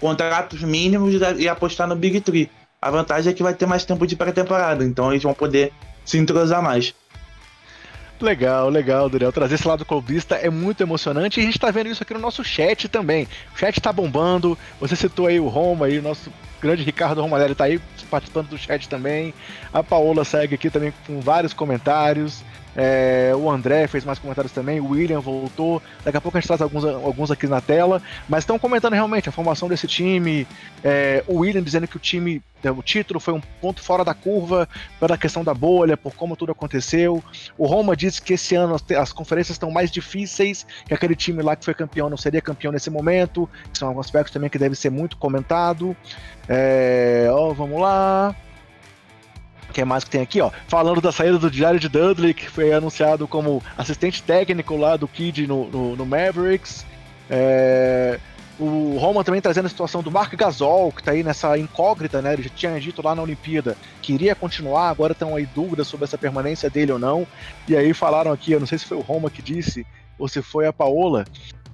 contratos mínimos e apostar no Big Tree. A vantagem é que vai ter mais tempo de pré-temporada, então eles vão poder se entrosar mais. Legal, legal, Daniel. Trazer esse lado clubista é muito emocionante e a gente tá vendo isso aqui no nosso chat também. O chat tá bombando. Você citou aí o Roma aí, o nosso grande Ricardo Romanelli tá aí participando do chat também. A Paola segue aqui também com vários comentários. É, o André fez mais comentários também, o William voltou. Daqui a pouco a gente traz alguns, alguns aqui na tela. Mas estão comentando realmente a formação desse time. É, o William dizendo que o time, é, o título foi um ponto fora da curva pela questão da bolha, por como tudo aconteceu. O Roma disse que esse ano as, as conferências estão mais difíceis, que aquele time lá que foi campeão não seria campeão nesse momento. São alguns aspectos também que deve ser muito comentado. É, ó, vamos lá que é mais que tem aqui, ó? Falando da saída do Jared Dudley, que foi anunciado como assistente técnico lá do Kid no, no, no Mavericks. É, o Roma também trazendo a situação do Mark Gasol, que tá aí nessa incógnita, né? Ele já tinha dito lá na Olimpíada que iria continuar, agora estão aí dúvidas sobre essa permanência dele ou não. E aí falaram aqui, eu não sei se foi o Roma que disse, ou se foi a Paola,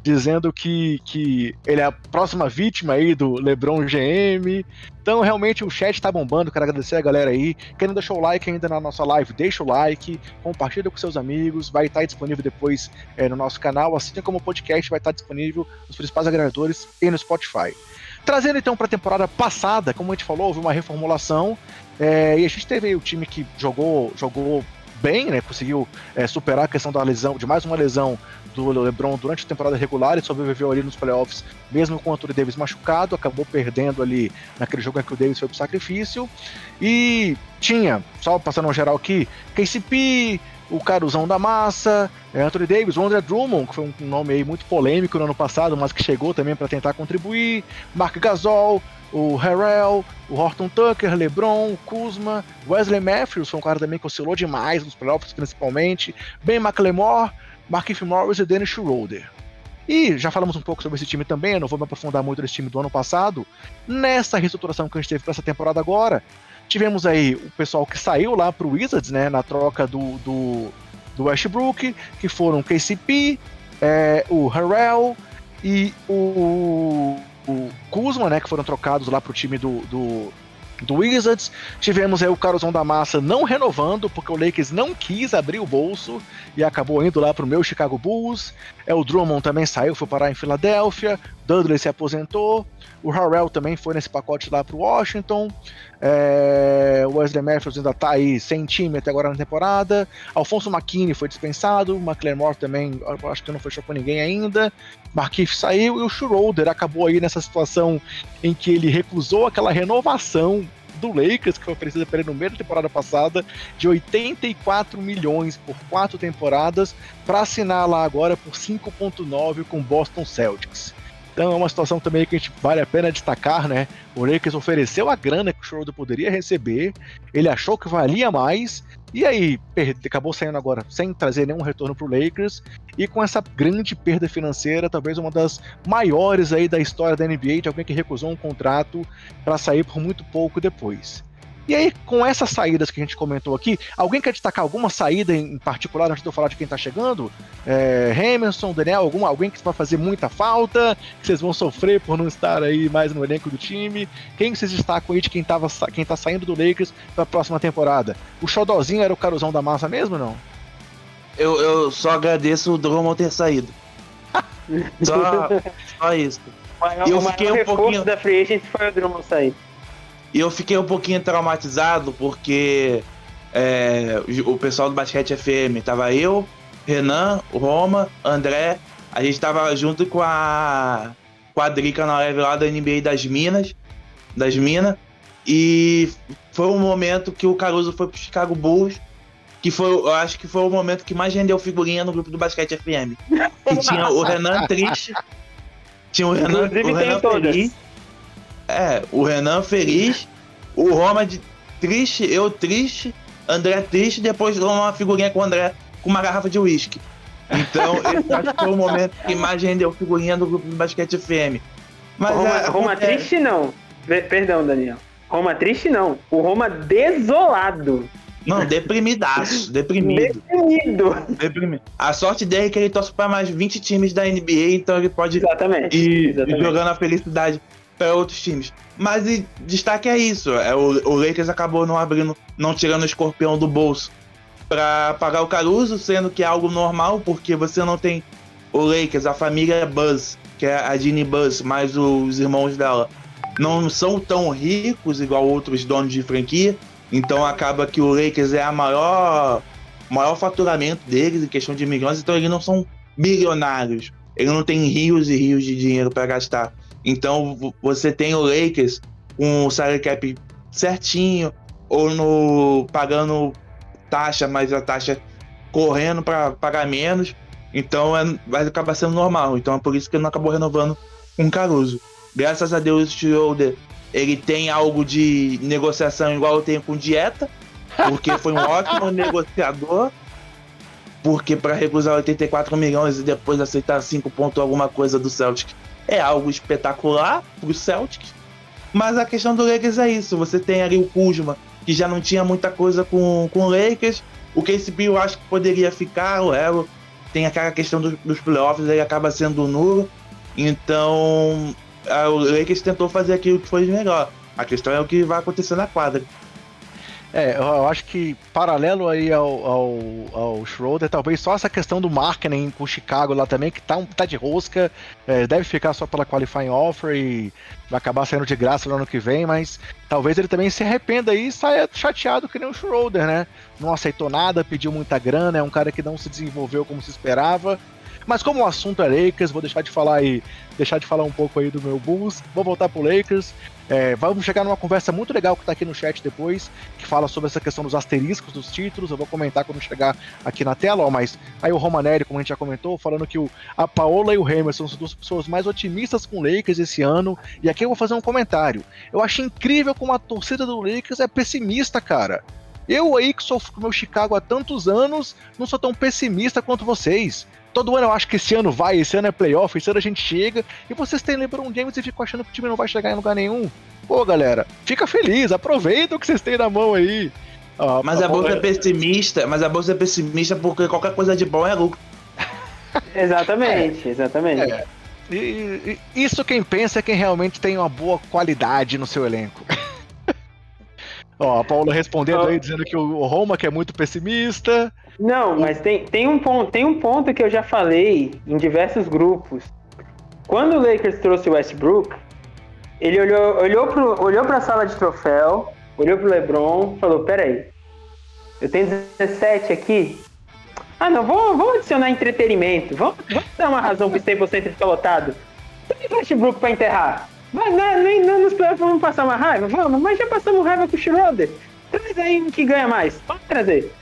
dizendo que, que ele é a próxima vítima aí do LeBron GM. Então, realmente, o chat tá bombando. Quero agradecer a galera aí. Quem não deixou o like ainda na nossa live, deixa o like, compartilha com seus amigos. Vai estar disponível depois é, no nosso canal, assim como o podcast vai estar disponível nos principais agregadores e no Spotify. Trazendo então para a temporada passada, como a gente falou, houve uma reformulação é, e a gente teve o time que jogou, jogou bem, né? Conseguiu é, superar a questão da lesão, de mais uma lesão do LeBron durante a temporada regular e sobreviveu ali nos playoffs, mesmo com o Anthony Davis machucado, acabou perdendo ali naquele jogo em que o Davis foi pro sacrifício. E tinha, só passando um geral aqui, KCP, o Caruzão da Massa, é, Anthony Davis, o André Drummond, que foi um nome aí muito polêmico no ano passado, mas que chegou também para tentar contribuir, Mark Gasol, o Harrell, o Horton Tucker, LeBron, Kuzma, Wesley Matthews, foi um cara também que oscilou demais nos playoffs principalmente, Ben McLemore, Markif Morris e Dennis Schroeder. E já falamos um pouco sobre esse time também, não vou me aprofundar muito nesse time do ano passado. Nessa reestruturação que a gente teve para essa temporada agora, tivemos aí o pessoal que saiu lá pro Wizards, né, na troca do, do, do Westbrook, que foram o KCP, é, o Harrell e o, o Kuzma, né, que foram trocados lá pro time do, do, do Wizards. Tivemos aí o Carlson da Massa não renovando, porque o Lakers não quis abrir o bolso e acabou indo lá pro meu Chicago Bulls. É, o Drummond também saiu, foi parar em Filadélfia. Dudley se aposentou. O Harrell também foi nesse pacote lá pro Washington. É, o Wesley Matthews ainda tá aí sem time até agora na temporada. Alfonso McKinney foi dispensado. McLemore também, acho que não fechou com ninguém ainda. Marquinhos saiu e o Schroeder acabou aí nessa situação em que ele recusou aquela renovação do Lakers, que foi oferecida para ele no meio da temporada passada, de 84 milhões por quatro temporadas, para assinar lá agora por 5,9 com Boston Celtics. Então é uma situação também que a gente vale a pena destacar, né? O Lakers ofereceu a grana que o Schroeder poderia receber, ele achou que valia mais, e aí acabou saindo agora sem trazer nenhum retorno para o Lakers, e com essa grande perda financeira, talvez uma das maiores aí da história da NBA, de alguém que recusou um contrato para sair por muito pouco depois. E aí, com essas saídas que a gente comentou aqui, alguém quer destacar alguma saída em particular antes de eu falar de quem tá chegando? É, Hamilton, Daniel, algum, alguém que vai fazer muita falta, que vocês vão sofrer por não estar aí mais no elenco do time? Quem vocês destacam aí de quem, tava, quem tá saindo do Lakers para a próxima temporada? O Xodozinho era o caruzão da massa mesmo não? Eu, eu só agradeço o Drummond ter saído. só, só isso. O maior, eu fiquei um pouquinho da free agent foi o Drummond sair. E eu fiquei um pouquinho traumatizado porque é, o pessoal do Basquete FM tava eu, Renan, Roma, André, a gente tava junto com a, com a Drica na live lá da NBA das Minas, das Minas, e foi um momento que o Caruso foi pro Chicago Bulls, que foi, eu acho que foi o momento que mais rendeu figurinha no grupo do Basquete FM. Que tinha o Renan triste, tinha o Renan, o Renan feliz, é, o Renan feliz, o Roma de triste, eu triste, André triste, depois uma figurinha com o André com uma garrafa de uísque. Então, esse acho que foi o momento que mais rendeu figurinha do grupo de basquete FM. Mas Roma, a, Roma é... triste não. Perdão, Daniel. Roma triste não. O Roma desolado. Não, deprimidaço. Deprimido. Deprimido. Deprimido. A sorte dele é que ele torce para mais 20 times da NBA, então ele pode exatamente, ir, exatamente. jogando a felicidade para outros times. Mas e, destaque é isso. É, o, o Lakers acabou não abrindo, não tirando o escorpião do bolso para pagar o Caruso, sendo que é algo normal, porque você não tem o Lakers, a família Buzz, que é a Ginny Buzz, mais os irmãos dela, não são tão ricos igual outros donos de franquia. Então acaba que o Lakers é a maior maior faturamento deles em questão de milhões, então eles não são bilionários. Eles não têm rios e rios de dinheiro para gastar. Então você tem o Lakers com o salary cap certinho ou no pagando taxa, mas a taxa correndo para pagar menos. Então é, vai acabar sendo normal. Então é por isso que ele não acabou renovando com o Caruso. Graças a Deus o Schroeder ele tem algo de negociação igual eu tenho com dieta, porque foi um ótimo negociador. Porque para recusar 84 milhões e depois aceitar 5 pontos alguma coisa do Celtic é algo espetacular pro Celtic. Mas a questão do Lakers é isso. Você tem ali o Kuzma, que já não tinha muita coisa com, com o Lakers. O KCP eu acho que poderia ficar, o Elo tem aquela questão do, dos playoffs, ele acaba sendo nulo. Então, a, o Lakers tentou fazer aquilo que foi melhor. A questão é o que vai acontecer na quadra. É, eu acho que paralelo aí ao, ao, ao Schroeder, talvez só essa questão do marketing com o Chicago lá também, que tá, tá de rosca, é, deve ficar só pela qualifying offer e vai acabar saindo de graça no ano que vem, mas talvez ele também se arrependa aí e saia chateado que nem o Schroeder, né? Não aceitou nada, pediu muita grana, é um cara que não se desenvolveu como se esperava. Mas como o assunto é Lakers, vou deixar de falar aí, deixar de falar um pouco aí do meu Bulls, vou voltar pro Lakers. É, vamos chegar numa conversa muito legal que tá aqui no chat depois, que fala sobre essa questão dos asteriscos dos títulos. Eu vou comentar quando chegar aqui na tela, ó, mas aí o Romanelli, como a gente já comentou, falando que o, a Paola e o Emerson são duas pessoas mais otimistas com o Lakers esse ano. E aqui eu vou fazer um comentário. Eu acho incrível como a torcida do Lakers é pessimista, cara. Eu aí que sofro com meu Chicago há tantos anos, não sou tão pessimista quanto vocês. Todo ano eu acho que esse ano vai, esse ano é playoff, esse ano a gente chega, e vocês têm LeBron James e ficam achando que o time não vai chegar em lugar nenhum. Pô, galera, fica feliz, aproveita o que vocês têm na mão aí. Ah, mas a, a bolsa é pessimista, mas a bolsa é pessimista porque qualquer coisa de bom é lucro. exatamente, exatamente. É. E, e, isso quem pensa é quem realmente tem uma boa qualidade no seu elenco. Ó, a Paula respondendo aí, dizendo que o Roma que é muito pessimista. Não, mas tem, tem, um ponto, tem um ponto que eu já falei em diversos grupos. Quando o Lakers trouxe o Westbrook, ele olhou, olhou, pro, olhou pra sala de troféu, olhou pro LeBron falou: Peraí, eu tenho 17 aqui. Ah, não, vamos, vamos adicionar entretenimento. Vamos, vamos dar uma razão pro 100% ficar lotado. Tem Westbrook pra enterrar. Mas não, nem não nos playoffs vamos passar uma raiva? Vamos, mas já passamos raiva com o Schroeder. Traz aí um que ganha mais. Pode trazer.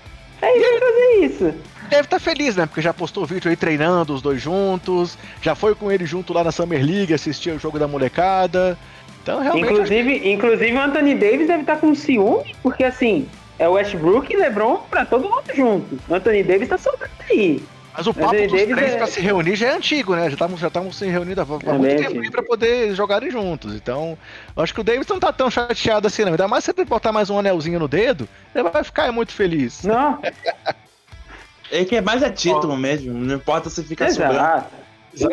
É isso, trazer isso. Deve estar tá feliz, né? Porque já postou vídeo aí treinando os dois juntos, já foi com ele junto lá na Summer League, assistir o jogo da molecada. Então, realmente. Inclusive, que... inclusive o Anthony Davis deve estar tá com ciúme, porque assim, é o Westbrook e LeBron pra todo mundo junto. O Anthony Davis tá soltando aí. Mas o papo dos três é... pra se reunir já é antigo, né? Já estamos já se reunindo há, há é muito tempo pra poder jogarem juntos. Então, acho que o Davis não tá tão chateado assim, não. Ainda mais se ele botar mais um anelzinho no dedo, ele vai ficar muito feliz. Não. ele quer mais é título mesmo, não importa se fica sobrando.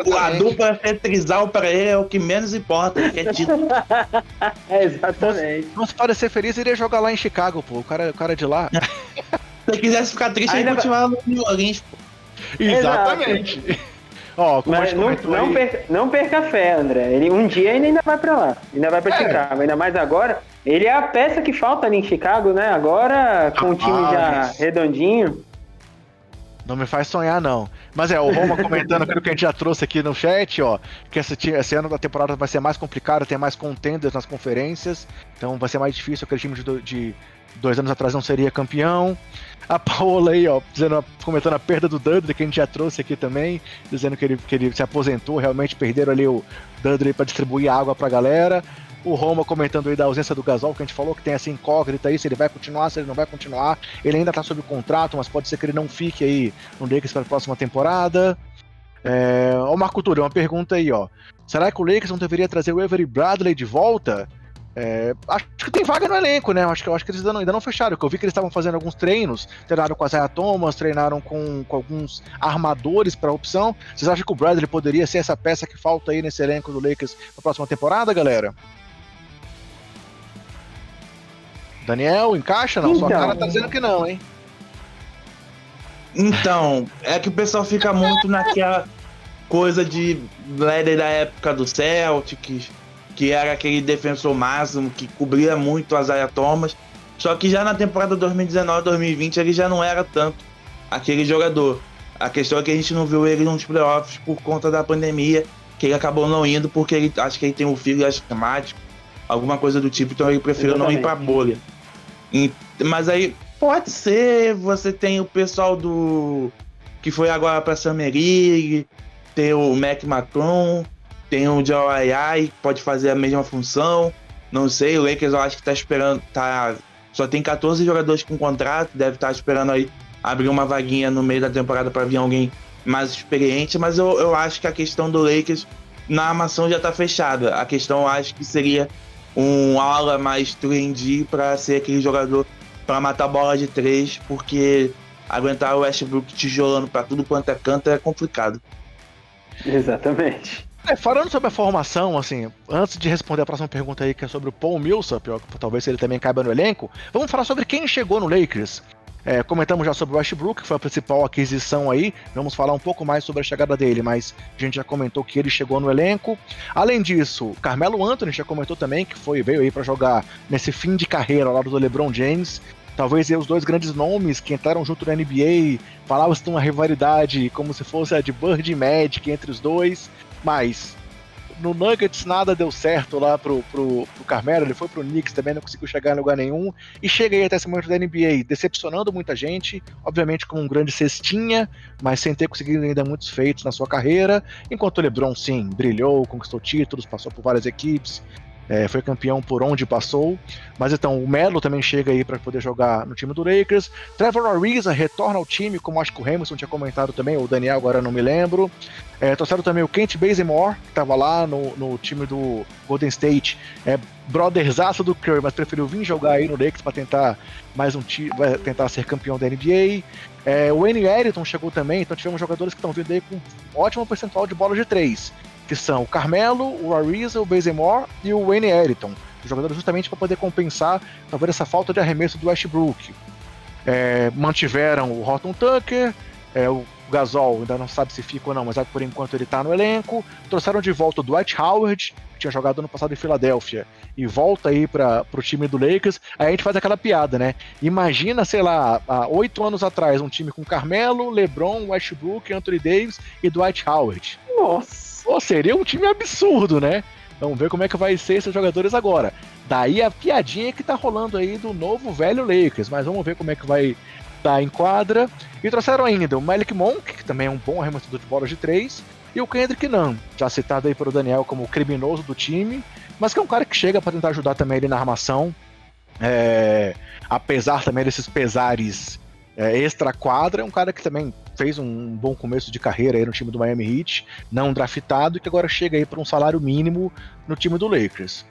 O, a dupla tetrizal pra ele é o que menos importa, ele quer título. é, exatamente. Se parecer feliz, ele ia jogar lá em Chicago, pô. O cara, o cara de lá. se ele quisesse ficar triste, ele continuava no New Orleans, pô. Exatamente. Ó, Mas não, não, perca, não perca fé, André. Ele, um dia ele ainda vai pra lá. Ainda vai pra é. Chicago. Ainda mais agora. Ele é a peça que falta ali em Chicago, né? Agora, com ah, o time já redondinho. Não me faz sonhar, não. Mas é, o Roma comentando aquilo que a gente já trouxe aqui no chat, ó, que esse, esse ano da temporada vai ser mais complicado, tem mais contenders nas conferências, então vai ser mais difícil, aquele time de, de dois anos atrás não seria campeão. A Paola aí, ó, dizendo, comentando a perda do Dudley, que a gente já trouxe aqui também, dizendo que ele, que ele se aposentou, realmente perderam ali o Dudley para distribuir água pra galera. O Roma comentando aí da ausência do Gasol, que a gente falou que tem essa incógnita aí, se ele vai continuar, se ele não vai continuar. Ele ainda tá sob contrato, mas pode ser que ele não fique aí no Lakers para a próxima temporada. É... Ô Marco Túlio, uma pergunta aí, ó. Será que o Lakers não deveria trazer o Avery Bradley de volta? É, acho que tem vaga no elenco, né? Acho que, acho que eles ainda não, ainda não fecharam. eu vi que eles estavam fazendo alguns treinos, treinaram com a Zaya Thomas, treinaram com, com alguns armadores para opção. Vocês acham que o Bradley poderia ser essa peça que falta aí nesse elenco do Lakers na próxima temporada, galera? Daniel, encaixa? Não, então, sua cara tá dizendo que não, hein? Então, é que o pessoal fica muito naquela coisa de Bradley da época do Celtics que era aquele defensor máximo que cobria muito as Zaya Thomas. Só que já na temporada 2019-2020 ele já não era tanto aquele jogador. A questão é que a gente não viu ele nos playoffs por conta da pandemia, que ele acabou não indo porque ele acho que ele tem um filho asmático, alguma coisa do tipo, então ele preferiu não ir para bolha. E, mas aí pode ser, você tem o pessoal do que foi agora para Summer League, tem o Mac Macron, tem o Joe pode fazer a mesma função. Não sei, o Lakers eu acho que tá esperando. Tá, só tem 14 jogadores com contrato, deve estar tá esperando aí abrir uma vaguinha no meio da temporada para vir alguém mais experiente, mas eu, eu acho que a questão do Lakers na armação já tá fechada. A questão eu acho que seria um ala mais trendy para ser aquele jogador para matar bola de três, porque aguentar o Westbrook tijolando para tudo quanto é canto é complicado. Exatamente. É, falando sobre a formação, assim, antes de responder a próxima pergunta aí, que é sobre o Paul Millsap, talvez ele também caiba no elenco, vamos falar sobre quem chegou no Lakers. É, comentamos já sobre o Westbrook, que foi a principal aquisição aí. Vamos falar um pouco mais sobre a chegada dele, mas a gente já comentou que ele chegou no elenco. Além disso, Carmelo Anthony já comentou também que foi veio aí para jogar nesse fim de carreira ao lado do LeBron James. Talvez os dois grandes nomes que entraram junto na NBA, falavam-se de uma rivalidade como se fosse a de Bird e Magic entre os dois. Mas no Nuggets nada deu certo lá pro, pro, pro Carmelo, ele foi pro Knicks também, não conseguiu chegar em lugar nenhum, e chega aí até esse momento da NBA, decepcionando muita gente, obviamente com um grande cestinha, mas sem ter conseguido ainda muitos feitos na sua carreira, enquanto o LeBron sim, brilhou, conquistou títulos, passou por várias equipes, é, foi campeão por onde passou. Mas então, o Melo também chega aí para poder jogar no time do Lakers. Trevor Ariza retorna ao time, como acho que o Hamilton tinha comentado também, ou o Daniel agora não me lembro. É, trouxeram também o Kent Bazemore, que estava lá no, no time do Golden State. É brotherzaço do Curry, mas preferiu vir jogar aí no Lakers para tentar mais um time, tentar ser campeão da NBA. É, o Wayne Ellington chegou também, então tivemos jogadores que estão vindo aí com ótimo percentual de bola de três que são o Carmelo, o Ariza, o Bazemore e o Wayne Ellington, jogadores justamente para poder compensar talvez essa falta de arremesso do Westbrook. É, mantiveram o Horton Tucker, é, o Gasol ainda não sabe se fica ou não, mas por enquanto ele está no elenco. Trouxeram de volta o Dwight Howard, que tinha jogado ano passado em Filadélfia, e volta aí para o time do Lakers. Aí a gente faz aquela piada, né? Imagina, sei lá, há oito anos atrás, um time com Carmelo, LeBron, Westbrook, Anthony Davis e Dwight Howard. Nossa! Pô, seria um time absurdo, né? Vamos ver como é que vai ser esses jogadores agora. Daí a piadinha que tá rolando aí do novo velho Lakers, mas vamos ver como é que vai dar em quadra. E trouxeram ainda o Malik Monk, que também é um bom arremessador de bola de três, e o Kendrick Nunn, já citado aí pelo Daniel como o criminoso do time, mas que é um cara que chega para tentar ajudar também ele na armação. É, apesar também desses pesares é, extra quadra, é um cara que também fez um bom começo de carreira aí no time do Miami Heat, não draftado, e que agora chega aí para um salário mínimo no time do Lakers.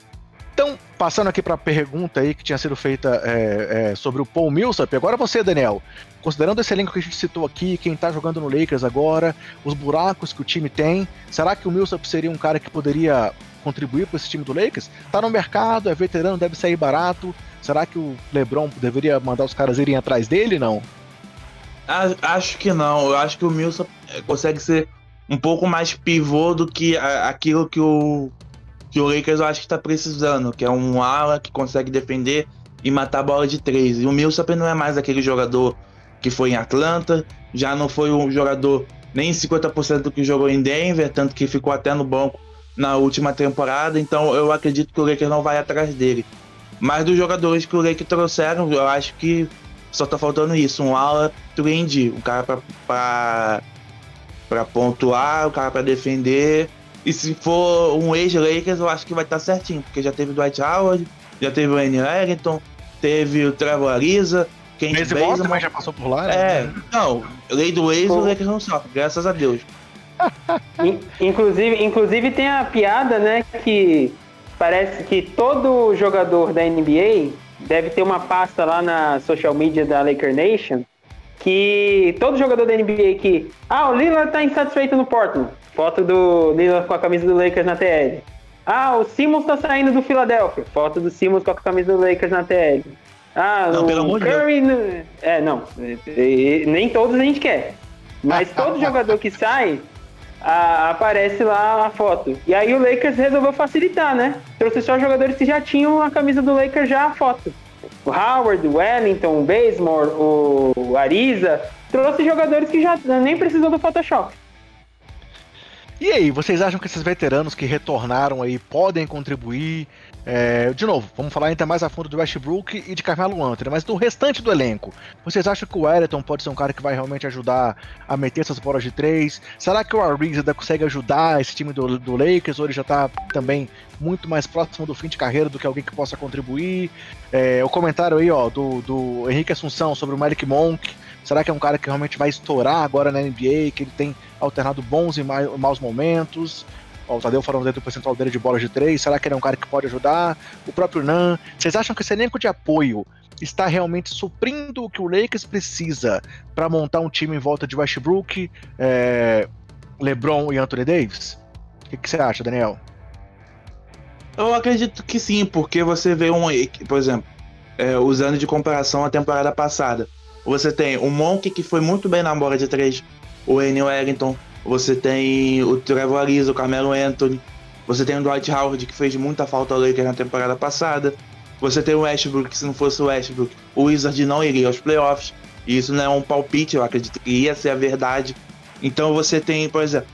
Então, passando aqui para a pergunta aí que tinha sido feita é, é, sobre o Paul Millsap, agora você, Daniel, considerando esse elenco que a gente citou aqui, quem está jogando no Lakers agora, os buracos que o time tem, será que o Millsap seria um cara que poderia contribuir para esse time do Lakers? Tá no mercado, é veterano, deve sair barato. Será que o LeBron deveria mandar os caras irem atrás dele, não? Acho que não. Eu acho que o Milson eh, consegue ser um pouco mais pivô do que aquilo que o, que o Lakers eu acho que está precisando, que é um ala que consegue defender e matar a bola de três. E o Millsap não é mais aquele jogador que foi em Atlanta, já não foi um jogador nem 50% do que jogou em Denver, tanto que ficou até no banco na última temporada, então eu acredito que o Lakers não vai atrás dele. Mas dos jogadores que o Lakers trouxeram, eu acho que só tá faltando isso, um ala trend, um cara pra, pra, pra pontuar, um cara pra defender E se for um ex-Lakers, eu acho que vai estar certinho, porque já teve o Dwight Howard, já teve o Annie Wellington, teve o Trevor Ariza, Kent Bazemore também já passou por lá, né? É, não, lei do ex, o Lakers não sofre, graças a Deus. inclusive, inclusive tem a piada, né, que parece que todo jogador da NBA deve ter uma pasta lá na social media da Laker Nation que todo jogador da NBA que ah, o Lillard tá insatisfeito no Portland. Foto do Lillard com a camisa do Lakers na TL. Ah, o Simmons tá saindo do Philadelphia. Foto do Simmons com a camisa do Lakers na TL. Ah, não, pelo amor de Deus. É, não. Nem todos a gente quer. Mas todo jogador que sai, a, aparece lá a foto. E aí o Lakers resolveu facilitar, né? Trouxe só jogadores que já tinham a camisa do Lakers já a foto. O Howard, o Wellington, o Bazemore, o Ariza. Trouxe jogadores que já nem precisou do Photoshop. E aí, vocês acham que esses veteranos que retornaram aí podem contribuir? É, de novo, vamos falar ainda mais a fundo do Westbrook e de Carmelo Anthony, mas do restante do elenco. Vocês acham que o Wellington pode ser um cara que vai realmente ajudar a meter essas bolas de três? Será que o Ariza ainda consegue ajudar esse time do, do Lakers ou ele já tá também muito mais próximo do fim de carreira do que alguém que possa contribuir? É, o comentário aí, ó, do, do Henrique Assunção sobre o Malik Monk. Será que é um cara que realmente vai estourar agora na NBA, que ele tem alternado bons e maus momentos? Ó, o Tadeu falando do percentual dele de bola de três. Será que ele é um cara que pode ajudar? O próprio Nan. Vocês acham que esse elenco de apoio está realmente suprindo o que o Lakers precisa para montar um time em volta de Westbrook, é, LeBron e Anthony Davis? O que, que você acha, Daniel? Eu acredito que sim, porque você vê um, por exemplo, é, usando de comparação a temporada passada. Você tem o Monk, que foi muito bem na bola de três, o N. Wellington, você tem o Trevor Ariza, o Carmelo Anthony, você tem o Dwight Howard, que fez muita falta ao Lakers na temporada passada, você tem o Westbrook, que se não fosse o Westbrook, o Wizard não iria aos playoffs, e isso não é um palpite, eu acredito que ia ser a verdade. Então você tem, por exemplo,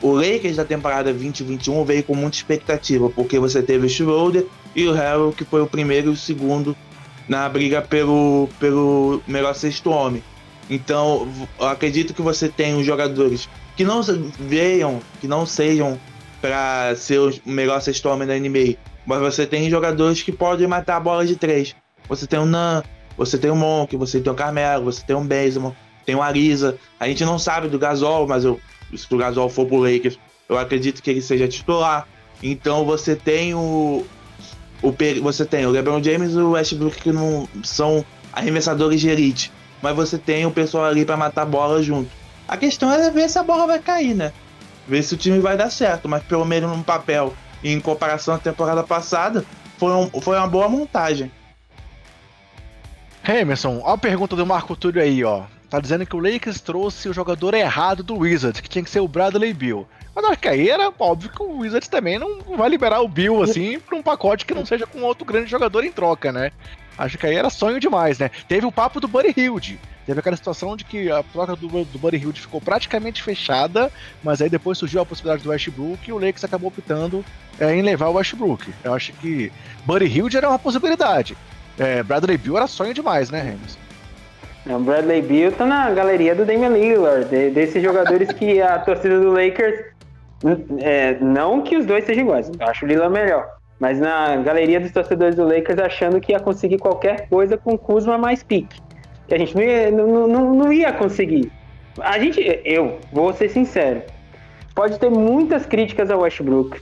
o Lakers da temporada 2021 veio com muita expectativa, porque você teve o Schroeder e o Harrell, que foi o primeiro e o segundo na briga pelo, pelo melhor sexto homem. Então, eu acredito que você tem os jogadores que não venham, que não sejam para ser o melhor sexto homem da NBA, mas você tem jogadores que podem matar a bola de três. Você tem o Nan, você tem o Monk, você tem o Carmelo, você tem o Bazemore, tem o Ariza. A gente não sabe do Gasol, mas eu, se o Gasol for pro Lakers, eu acredito que ele seja titular. Então você tem o, o, você tem o LeBron James e o Westbrook que não são arremessadores de elite, mas você tem o pessoal ali para matar a bola junto. A questão é ver se a bola vai cair, né? Ver se o time vai dar certo, mas pelo menos no papel em comparação à temporada passada, foi, um, foi uma boa montagem. Emerson, olha a pergunta do Marco Túlio aí, ó. Tá dizendo que o Lakers trouxe o jogador errado do Wizards, que tinha que ser o Bradley Bill. Mas aí era óbvio que o Wizards também não vai liberar o Bill assim pra um pacote que não seja com outro grande jogador em troca, né? Acho que aí era sonho demais, né? Teve o papo do Buddy Hilde. Teve aquela situação de que a troca do, do Buddy Hilde ficou praticamente fechada, mas aí depois surgiu a possibilidade do Westbrook e o Lakers acabou optando é, em levar o Westbrook. Eu acho que Buddy Hilde era uma possibilidade. É, Bradley Bill era sonho demais, né, Remus? O Bradley Bill tá na galeria do Damian Lillard, de, desses jogadores que a torcida do Lakers é, não que os dois sejam iguais, eu acho o Lila melhor. Mas na galeria dos torcedores do Lakers achando que ia conseguir qualquer coisa com Kuzma mais pique. Que a gente não ia, não, não, não ia conseguir. A gente, eu vou ser sincero, pode ter muitas críticas ao Westbrook,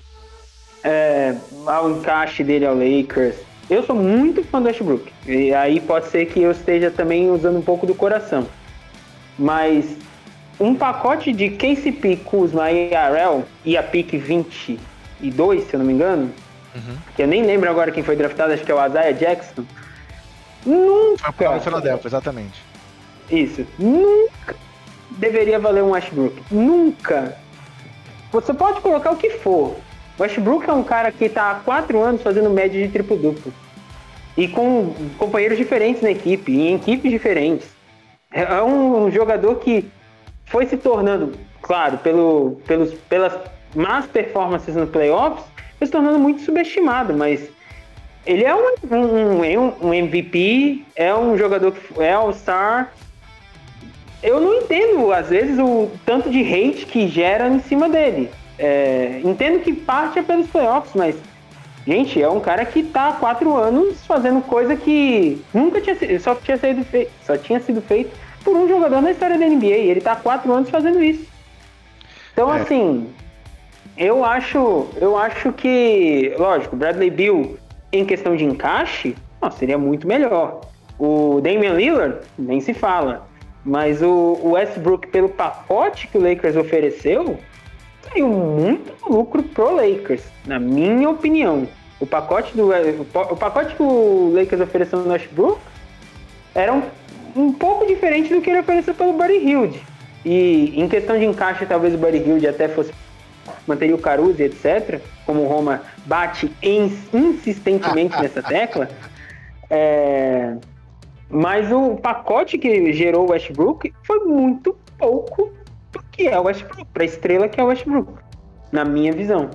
é, ao encaixe dele ao Lakers. Eu sou muito fã do Westbrook. E aí pode ser que eu esteja também usando um pouco do coração. Mas um pacote de KCP, Kuzma e Arel e a pick 22, se eu não me engano, uhum. que eu nem lembro agora quem foi draftado, acho que é o Isaiah Jackson. Nunca. Foi o Philadelphia, exatamente. Isso. Nunca deveria valer um Westbrook. Nunca. Você pode colocar o que for. O Westbrook é um cara que está há quatro anos fazendo média de triplo-duplo. E com companheiros diferentes na equipe, em equipes diferentes. É um jogador que foi se tornando, claro, pelo, pelos, pelas más performances no playoffs, foi se tornando muito subestimado, mas ele é um, um, um MVP, é um jogador que é All-Star. Eu não entendo, às vezes, o tanto de hate que gera em cima dele. É, entendo que parte é pelos playoffs, mas, gente, é um cara que tá há quatro anos fazendo coisa que nunca tinha sido, só tinha sido feito, só tinha sido feito por um jogador na história da NBA. Ele tá há quatro anos fazendo isso. Então, é. assim, eu acho, eu acho que, lógico, Bradley Bill em questão de encaixe, ó, seria muito melhor. O Damian Lillard nem se fala, mas o, Westbrook pelo pacote que o Lakers ofereceu, saiu muito lucro pro Lakers, na minha opinião. O pacote do o pacote que o Lakers ofereceu no Westbrook era um, um pouco diferente do que ele ofereceu pelo Buddy Hield. E em questão de encaixe, talvez o Buddy Hield até fosse manteria o Caruso, etc., como o Roma bate insistentemente nessa tecla. É, mas o pacote que gerou o Westbrook foi muito pouco do que é o Westbrook, para a estrela que é o Westbrook, na minha visão.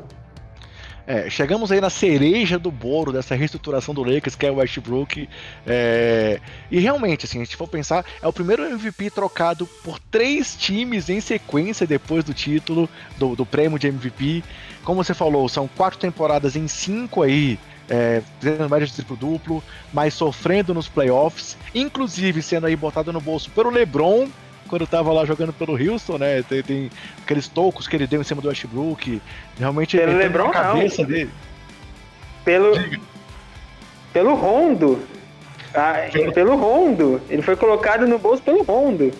É, chegamos aí na cereja do bolo dessa reestruturação do Lakers, que é o Westbrook. É, e realmente, assim, a gente for pensar, é o primeiro MVP trocado por três times em sequência depois do título, do, do prêmio de MVP. Como você falou, são quatro temporadas em cinco aí, é, tendo média de triplo-duplo, mas sofrendo nos playoffs, inclusive sendo aí botado no bolso pelo LeBron, quando tava lá jogando pelo Houston, né? Tem, tem aqueles tocos que ele deu em cima do Westbrook. Realmente pelo LeBron, cabeça não. dele. Pelo. Pelo Rondo. Ah, pelo... pelo Rondo. Ele foi colocado no bolso pelo Rondo.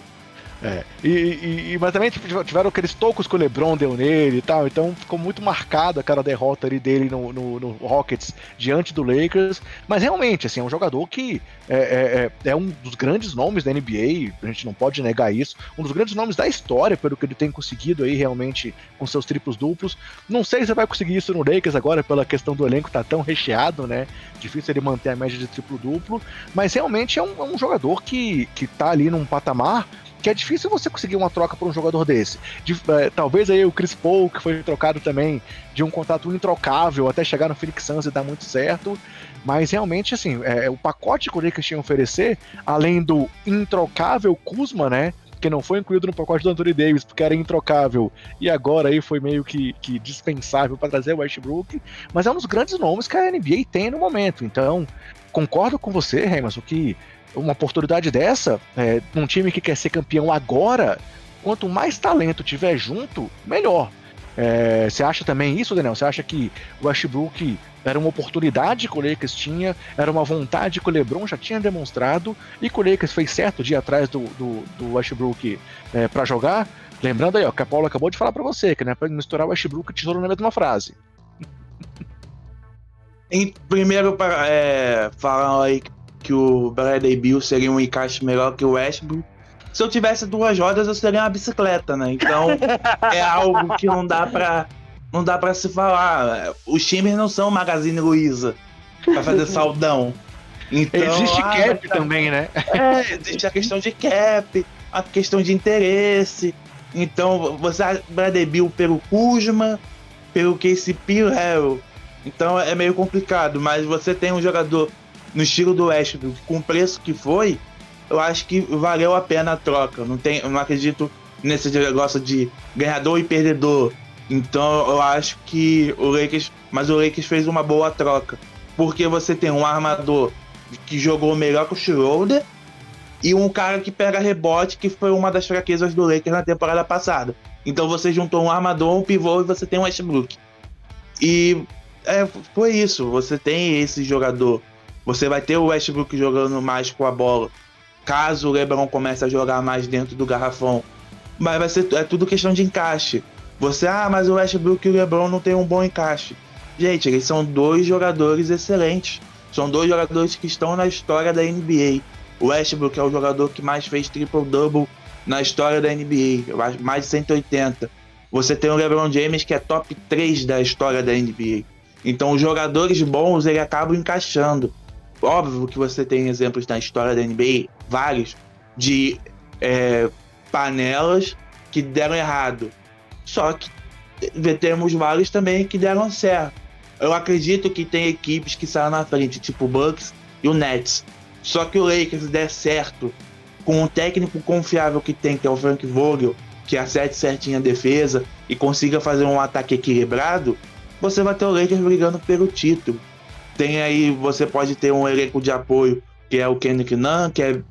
É. E, e, mas também tipo, tiveram aqueles tocos que o LeBron deu nele e tal, então ficou muito marcado aquela derrota ali dele no, no, no Rockets diante do Lakers. Mas realmente, assim, é um jogador que é, é, é, é, um dos grandes nomes da NBA, a gente não pode negar isso, um dos grandes nomes da história, pelo que ele tem conseguido aí realmente com seus triplos duplos. Não sei se vai conseguir isso no Lakers agora, pela questão do elenco tá tão recheado, né? Difícil ele manter a média de triplo duplo, mas realmente é um, é um jogador que, que tá ali num patamar que é difícil você conseguir uma troca por um jogador desse. De, é, talvez aí o Chris Paul, que foi trocado também de um contrato introcável até chegar no Phoenix Suns e dar muito certo. Mas realmente, assim, é, o pacote que o Lakers tinha a oferecer, além do introcável Kuzma, né? Que não foi incluído no pacote do Anthony Davis porque era introcável e agora aí foi meio que, que dispensável para trazer o Westbrook. Mas é um dos grandes nomes que a NBA tem no momento. Então, concordo com você, Remas, o que uma oportunidade dessa, é, num time que quer ser campeão agora, quanto mais talento tiver junto, melhor. É, você acha também isso, Daniel? Você acha que o Westbrook era uma oportunidade que o Lakers tinha, era uma vontade que o LeBron já tinha demonstrado e que o Lakers fez certo de ir atrás do, do, do Westbrook é, para jogar? Lembrando aí, ó, que a Paula acabou de falar para você, que não é pra misturar o Westbrook e tesouro na mesma frase. Em, primeiro, é, falar aí que o Bradley Bill seria um encaixe melhor que o Westbrook. Se eu tivesse duas rodas, eu seria uma bicicleta, né? Então é algo que não dá pra, não dá pra se falar. Os times não são Magazine Luiza pra fazer saldão. Então, existe ah, cap tá... também, né? É, existe a questão de cap, a questão de interesse. Então, você Bradley Bill pelo Kuzma, pelo KCP Harrell. Então é meio complicado, mas você tem um jogador no estilo do Westbrook, com o preço que foi, eu acho que valeu a pena a troca. Não tem, não acredito nesse negócio de ganhador e perdedor. Então eu acho que o Lakers, mas o Lakers fez uma boa troca, porque você tem um armador que jogou melhor que o Schroeder e um cara que pega rebote, que foi uma das fraquezas do Lakers na temporada passada. Então você juntou um armador, um pivô e você tem um Westbrook. E é, foi isso. Você tem esse jogador você vai ter o Westbrook jogando mais com a bola. Caso o LeBron comece a jogar mais dentro do garrafão. Mas vai ser é tudo questão de encaixe. Você, ah, mas o Westbrook e o LeBron não tem um bom encaixe. Gente, eles são dois jogadores excelentes. São dois jogadores que estão na história da NBA. O Westbrook é o jogador que mais fez triple-double na história da NBA, mais de 180. Você tem o LeBron James, que é top 3 da história da NBA. Então, os jogadores bons, ele acabam encaixando. Óbvio que você tem exemplos na história da NBA, vários, de é, panelas que deram errado. Só que temos vários também que deram certo. Eu acredito que tem equipes que saíram na frente, tipo o Bucks e o Nets. Só que o Lakers der certo com um técnico confiável que tem, que é o Frank Vogel, que acerte certinho a defesa e consiga fazer um ataque equilibrado, você vai ter o Lakers brigando pelo título. Tem aí, você pode ter um elenco de apoio, que é o Kendrick Nunn, que é,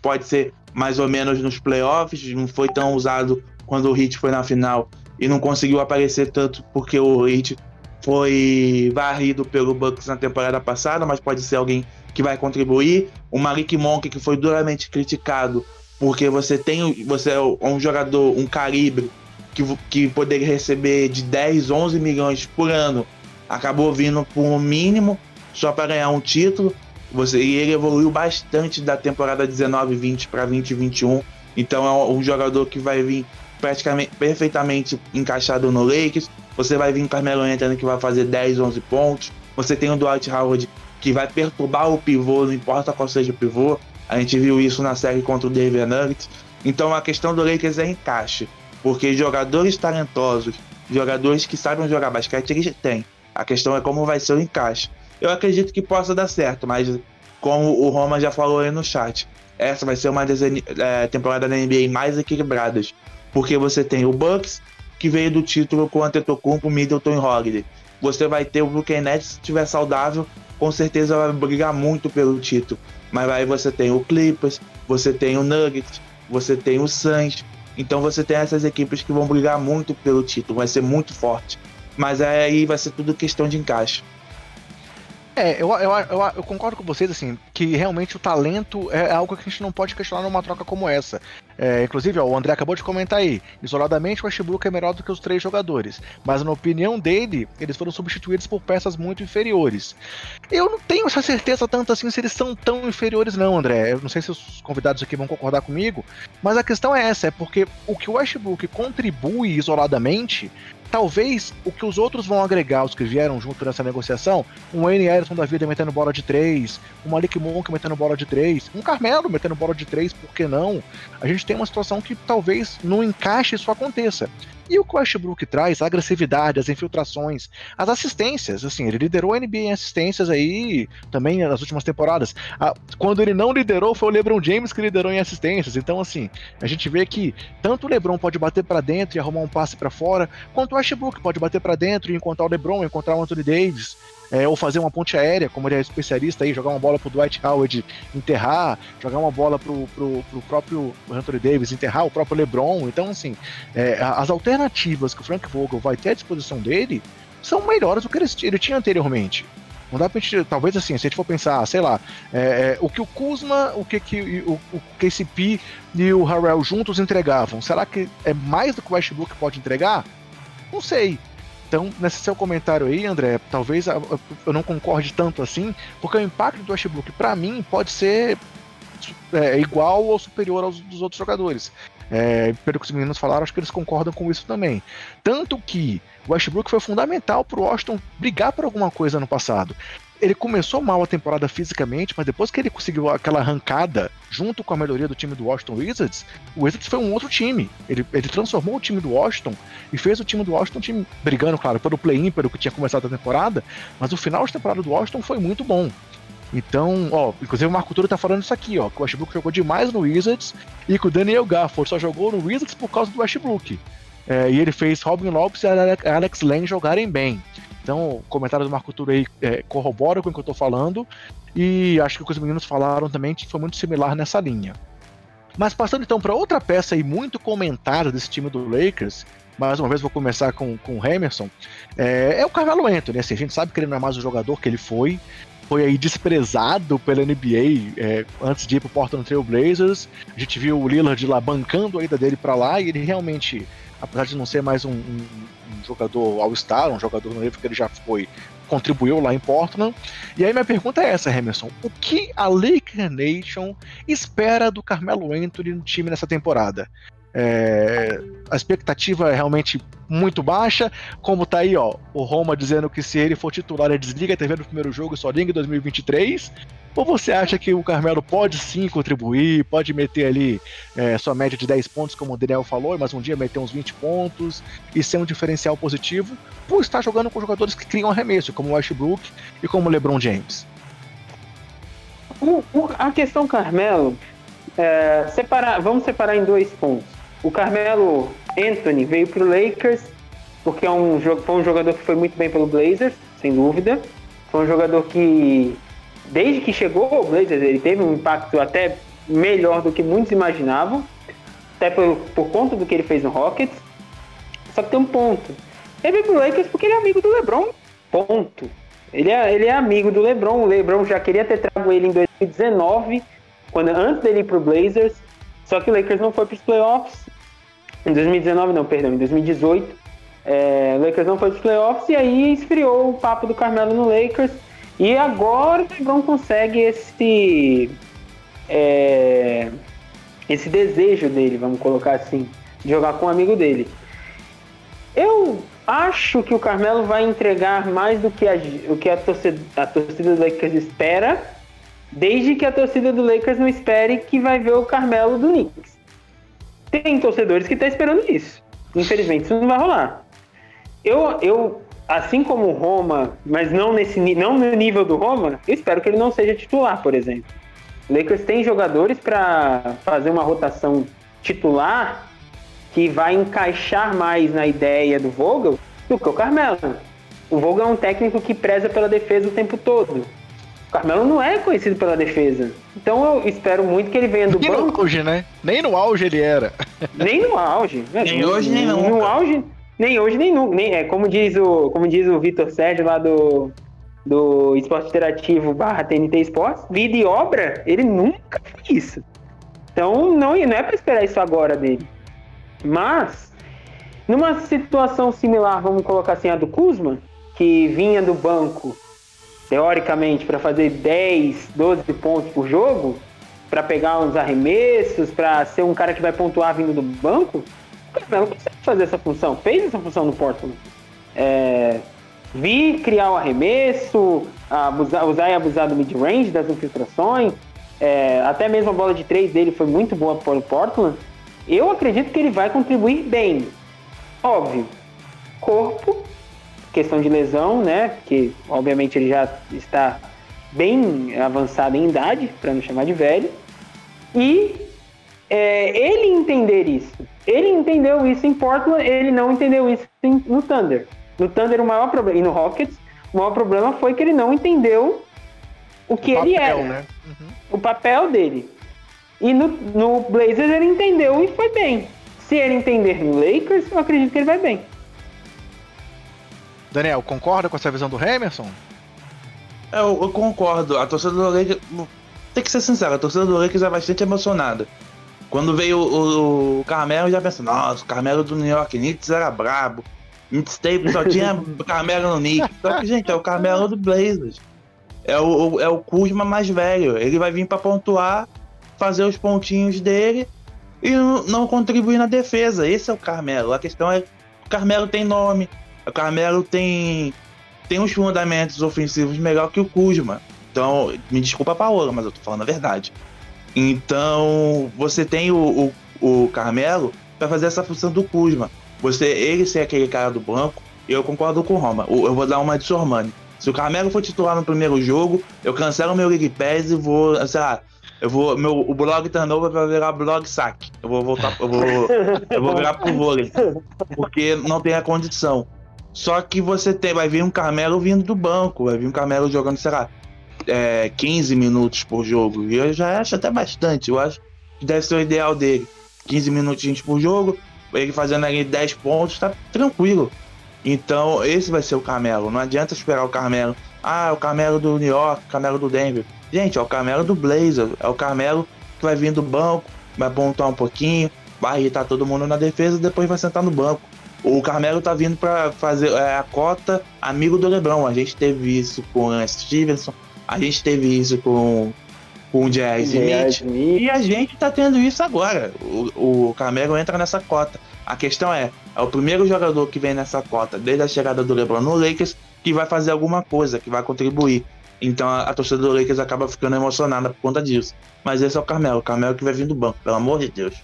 pode ser mais ou menos nos playoffs, não foi tão usado quando o Heat foi na final e não conseguiu aparecer tanto porque o Heat foi varrido pelo Bucks na temporada passada, mas pode ser alguém que vai contribuir. O Malik Monk, que foi duramente criticado porque você tem você é um jogador, um calibre que, que poderia receber de 10, 11 milhões por ano, acabou vindo por um mínimo só para ganhar um título. Você, e ele evoluiu bastante da temporada 19-20 para 20-21. Então é um jogador que vai vir praticamente perfeitamente encaixado no Lakers. Você vai vir Carmelo Anthony que vai fazer 10, 11 pontos. Você tem o Dwight Howard que vai perturbar o pivô, não importa qual seja o pivô. A gente viu isso na série contra o Denver Nuggets. Então a questão do Lakers é encaixe, porque jogadores talentosos, jogadores que sabem jogar basquete, eles têm. A questão é como vai ser o encaixe. Eu acredito que possa dar certo, mas como o Roma já falou aí no chat, essa vai ser uma é, temporadas da NBA mais equilibradas, porque você tem o Bucks, que veio do título com o Antetokounmpo, Middleton e Holiday. Você vai ter o Brooklyn Nets, se estiver saudável, com certeza vai brigar muito pelo título. Mas aí você tem o Clippers, você tem o Nuggets, você tem o Suns. Então você tem essas equipes que vão brigar muito pelo título, vai ser muito forte. Mas aí vai ser tudo questão de encaixe. É, eu, eu, eu, eu, concordo com vocês, assim, que realmente o talento é algo que a gente não pode questionar numa troca como essa. É, inclusive, ó, o André acabou de comentar aí, isoladamente o Westbrook é melhor do que os três jogadores, mas na opinião dele, eles foram substituídos por peças muito inferiores. Eu não tenho essa certeza tanto assim se eles são tão inferiores não, André. Eu não sei se os convidados aqui vão concordar comigo, mas a questão é essa, é porque o que o Westbrook contribui isoladamente talvez o que os outros vão agregar, os que vieram junto nessa negociação, um Wayne Ellison da vida metendo bola de três, um Malik Monk metendo bola de três, um Carmelo metendo bola de três, por que não? A gente tem uma situação que talvez no encaixe isso aconteça. E o que o Westbrook traz, a agressividade, as infiltrações, as assistências, assim, ele liderou a NBA em assistências aí também nas últimas temporadas. quando ele não liderou, foi o LeBron James que liderou em assistências. Então, assim, a gente vê que tanto o LeBron pode bater para dentro e arrumar um passe para fora, quanto Westbrook pode bater para dentro e encontrar o LeBron, encontrar o Anthony Davis é, ou fazer uma ponte aérea, como ele é especialista aí, jogar uma bola pro Dwight Howard enterrar, jogar uma bola pro, pro, pro próprio Anthony Davis enterrar, o próprio LeBron. Então, assim, é, as alternativas que o Frank Vogel vai ter à disposição dele são melhores do que ele, ele tinha anteriormente. Não dá pra gente, talvez assim, se a gente for pensar, sei lá, é, é, o que o Kuzma, o que, que o, o KCP e o Harrell juntos entregavam, será que é mais do que o Westbrook pode entregar? Não sei. Então, nesse seu comentário aí, André, talvez eu não concorde tanto assim, porque o impacto do Westbrook, para mim, pode ser é, igual ou superior aos dos outros jogadores. É, pelo que os meninos falaram, acho que eles concordam com isso também. Tanto que o Westbrook foi fundamental para o Washington brigar por alguma coisa no passado ele começou mal a temporada fisicamente, mas depois que ele conseguiu aquela arrancada junto com a melhoria do time do Washington Wizards, o Wizards foi um outro time. Ele, ele transformou o time do Washington e fez o time do Washington time brigando, claro, pelo play-in, pelo que tinha começado a temporada, mas o final de temporada do Washington foi muito bom. Então, ó, inclusive o Marco Turo tá falando isso aqui, ó, que o Westbrook jogou demais no Wizards e que o Daniel Gafford só jogou no Wizards por causa do Westbrook. É, e ele fez Robin Lopes e Alex Lane jogarem bem. Então, o comentário do Marco aí é, corrobora com o que eu tô falando. E acho que o que os meninos falaram também foi muito similar nessa linha. Mas passando então para outra peça aí muito comentada desse time do Lakers, mais uma vez vou começar com, com o Emerson, é, é o Carmelo Anthony. Assim, a gente sabe que ele não é mais o jogador que ele foi, foi aí desprezado pela NBA é, antes de ir pro Portland Trail Blazers. A gente viu o Lillard lá bancando a ida dele para lá e ele realmente, apesar de não ser mais um, um, um jogador All-Star, um jogador no nível que ele já foi, contribuiu lá em Portland. E aí minha pergunta é essa, Emerson: o que a Laker Nation espera do Carmelo Anthony no time nessa temporada? É, a expectativa é realmente muito baixa, como tá aí, ó, o Roma dizendo que se ele for titular, ele desliga a TV no primeiro jogo e só liga em 2023. Ou você acha que o Carmelo pode sim contribuir, pode meter ali é, sua média de 10 pontos, como o Daniel falou, mas um dia meter uns 20 pontos e ser um diferencial positivo por estar jogando com jogadores que criam arremesso, como o Westbrook e como o LeBron James? O, o, a questão Carmelo, é, separar, vamos separar em dois pontos. O Carmelo Anthony veio pro Lakers porque é um, foi um jogador que foi muito bem pelo Blazers, sem dúvida. Foi um jogador que, desde que chegou ao Blazers, ele teve um impacto até melhor do que muitos imaginavam, até por, por conta do que ele fez no Rockets. Só que tem um ponto. Ele veio pro Lakers porque ele é amigo do LeBron. Ponto. Ele é, ele é amigo do LeBron. O LeBron já queria ter trago ele em 2019, quando, antes dele ir pro Blazers. Só que o Lakers não foi pros playoffs. Em 2019, não, perdão, em 2018. É, o Lakers não foi para os playoffs e aí esfriou o papo do Carmelo no Lakers. E agora o LeBron consegue esse é, esse desejo dele, vamos colocar assim, de jogar com um amigo dele. Eu acho que o Carmelo vai entregar mais do que a, o que a torcida, a torcida do Lakers espera, desde que a torcida do Lakers não espere que vai ver o Carmelo do Knicks. Tem torcedores que estão tá esperando isso. Infelizmente, isso não vai rolar. Eu, eu, assim como o Roma, mas não, nesse, não no nível do Roma, eu espero que ele não seja titular, por exemplo. O Lakers tem jogadores para fazer uma rotação titular que vai encaixar mais na ideia do Vogel do que o Carmelo. O Vogel é um técnico que preza pela defesa o tempo todo. O Carmelo não é conhecido pela defesa. Então eu espero muito que ele venha do nem banco. Nem no auge, né? Nem no auge ele era. Nem no auge. Nem hoje, nem nunca. No auge, nem hoje, nem nunca. Nem, é, como diz o, como diz o Vitor Sérgio lá do, do Esporte Interativo barra TNT Esportes, vida e obra, ele nunca fez isso. Então não, não é para esperar isso agora dele. Mas, numa situação similar, vamos colocar assim, a do Kuzma, que vinha do banco, teoricamente, para fazer 10, 12 pontos por jogo, para pegar uns arremessos, para ser um cara que vai pontuar vindo do banco, Carmelo consegue fazer essa função, fez essa função no Portland. É, vi criar o arremesso, abusar, usar e abusar do mid-range, das infiltrações, é, até mesmo a bola de três dele foi muito boa para o Portland. Eu acredito que ele vai contribuir bem. Óbvio, corpo, questão de lesão, né? Porque obviamente ele já está bem avançado em idade, para não chamar de velho. E é, ele entender isso. Ele entendeu isso em Portland, ele não entendeu isso em, no Thunder. No Thunder, o maior problema, e no Rockets, o maior problema foi que ele não entendeu o que o ele papel, era. Né? Uhum. O papel dele. E no, no Blazers ele entendeu e foi bem. Se ele entender no Lakers, eu acredito que ele vai bem. Daniel, concorda com essa visão do Emerson? Eu, eu, concordo. A torcida do Lakers. Tem que ser sincero, a torcida do Lakers é bastante emocionada. Quando veio o, o Carmelo, já pensei, nossa, o Carmelo do New York Knicks era brabo. Mixtape só tinha Carmelo no Knicks. Só que, gente, é o Carmelo do Blazers. É o, é o Kuzma mais velho. Ele vai vir para pontuar, fazer os pontinhos dele e não, não contribuir na defesa. Esse é o Carmelo. A questão é o Carmelo tem nome. O Carmelo tem, tem uns fundamentos ofensivos melhor que o Kuzma. Então, me desculpa, Paola, mas eu tô falando a verdade. Então, você tem o, o, o Carmelo para fazer essa função do Kuzma. Você, ele ser aquele cara do banco, eu concordo com o Roma. Eu vou dar uma de Sormani. Se o Carmelo for titular no primeiro jogo, eu cancelo meu League Pass e vou, sei lá, eu vou. Meu, o blog turnover vai virar blog saque. Eu vou voltar. Eu vou, eu vou virar pro vôlei. Porque não tem a condição. Só que você tem, vai vir um Carmelo vindo do banco, vai vir um Carmelo jogando, sei lá, é, 15 minutos por jogo. E eu já acho até bastante. Eu acho que deve ser o ideal dele. 15 minutinhos por jogo, ele fazendo ali 10 pontos, tá tranquilo. Então, esse vai ser o Carmelo. Não adianta esperar o Carmelo. Ah, é o Carmelo do New York, o Carmelo do Denver. Gente, é o Carmelo do Blazer. É o Carmelo que vai vir do banco, vai pontuar um pouquinho, vai irritar todo mundo na defesa, depois vai sentar no banco. O Carmelo tá vindo para fazer é, a cota amigo do Lebron. A gente teve isso com o Stevenson, a gente teve isso com, com o Jazz Smith, e a gente tá tendo isso agora. O, o Carmelo entra nessa cota. A questão é, é o primeiro jogador que vem nessa cota desde a chegada do LeBron no Lakers que vai fazer alguma coisa, que vai contribuir. Então a, a torcida do Lakers acaba ficando emocionada por conta disso. Mas esse é o Carmelo, o Carmelo que vai vir do banco, pelo amor de Deus.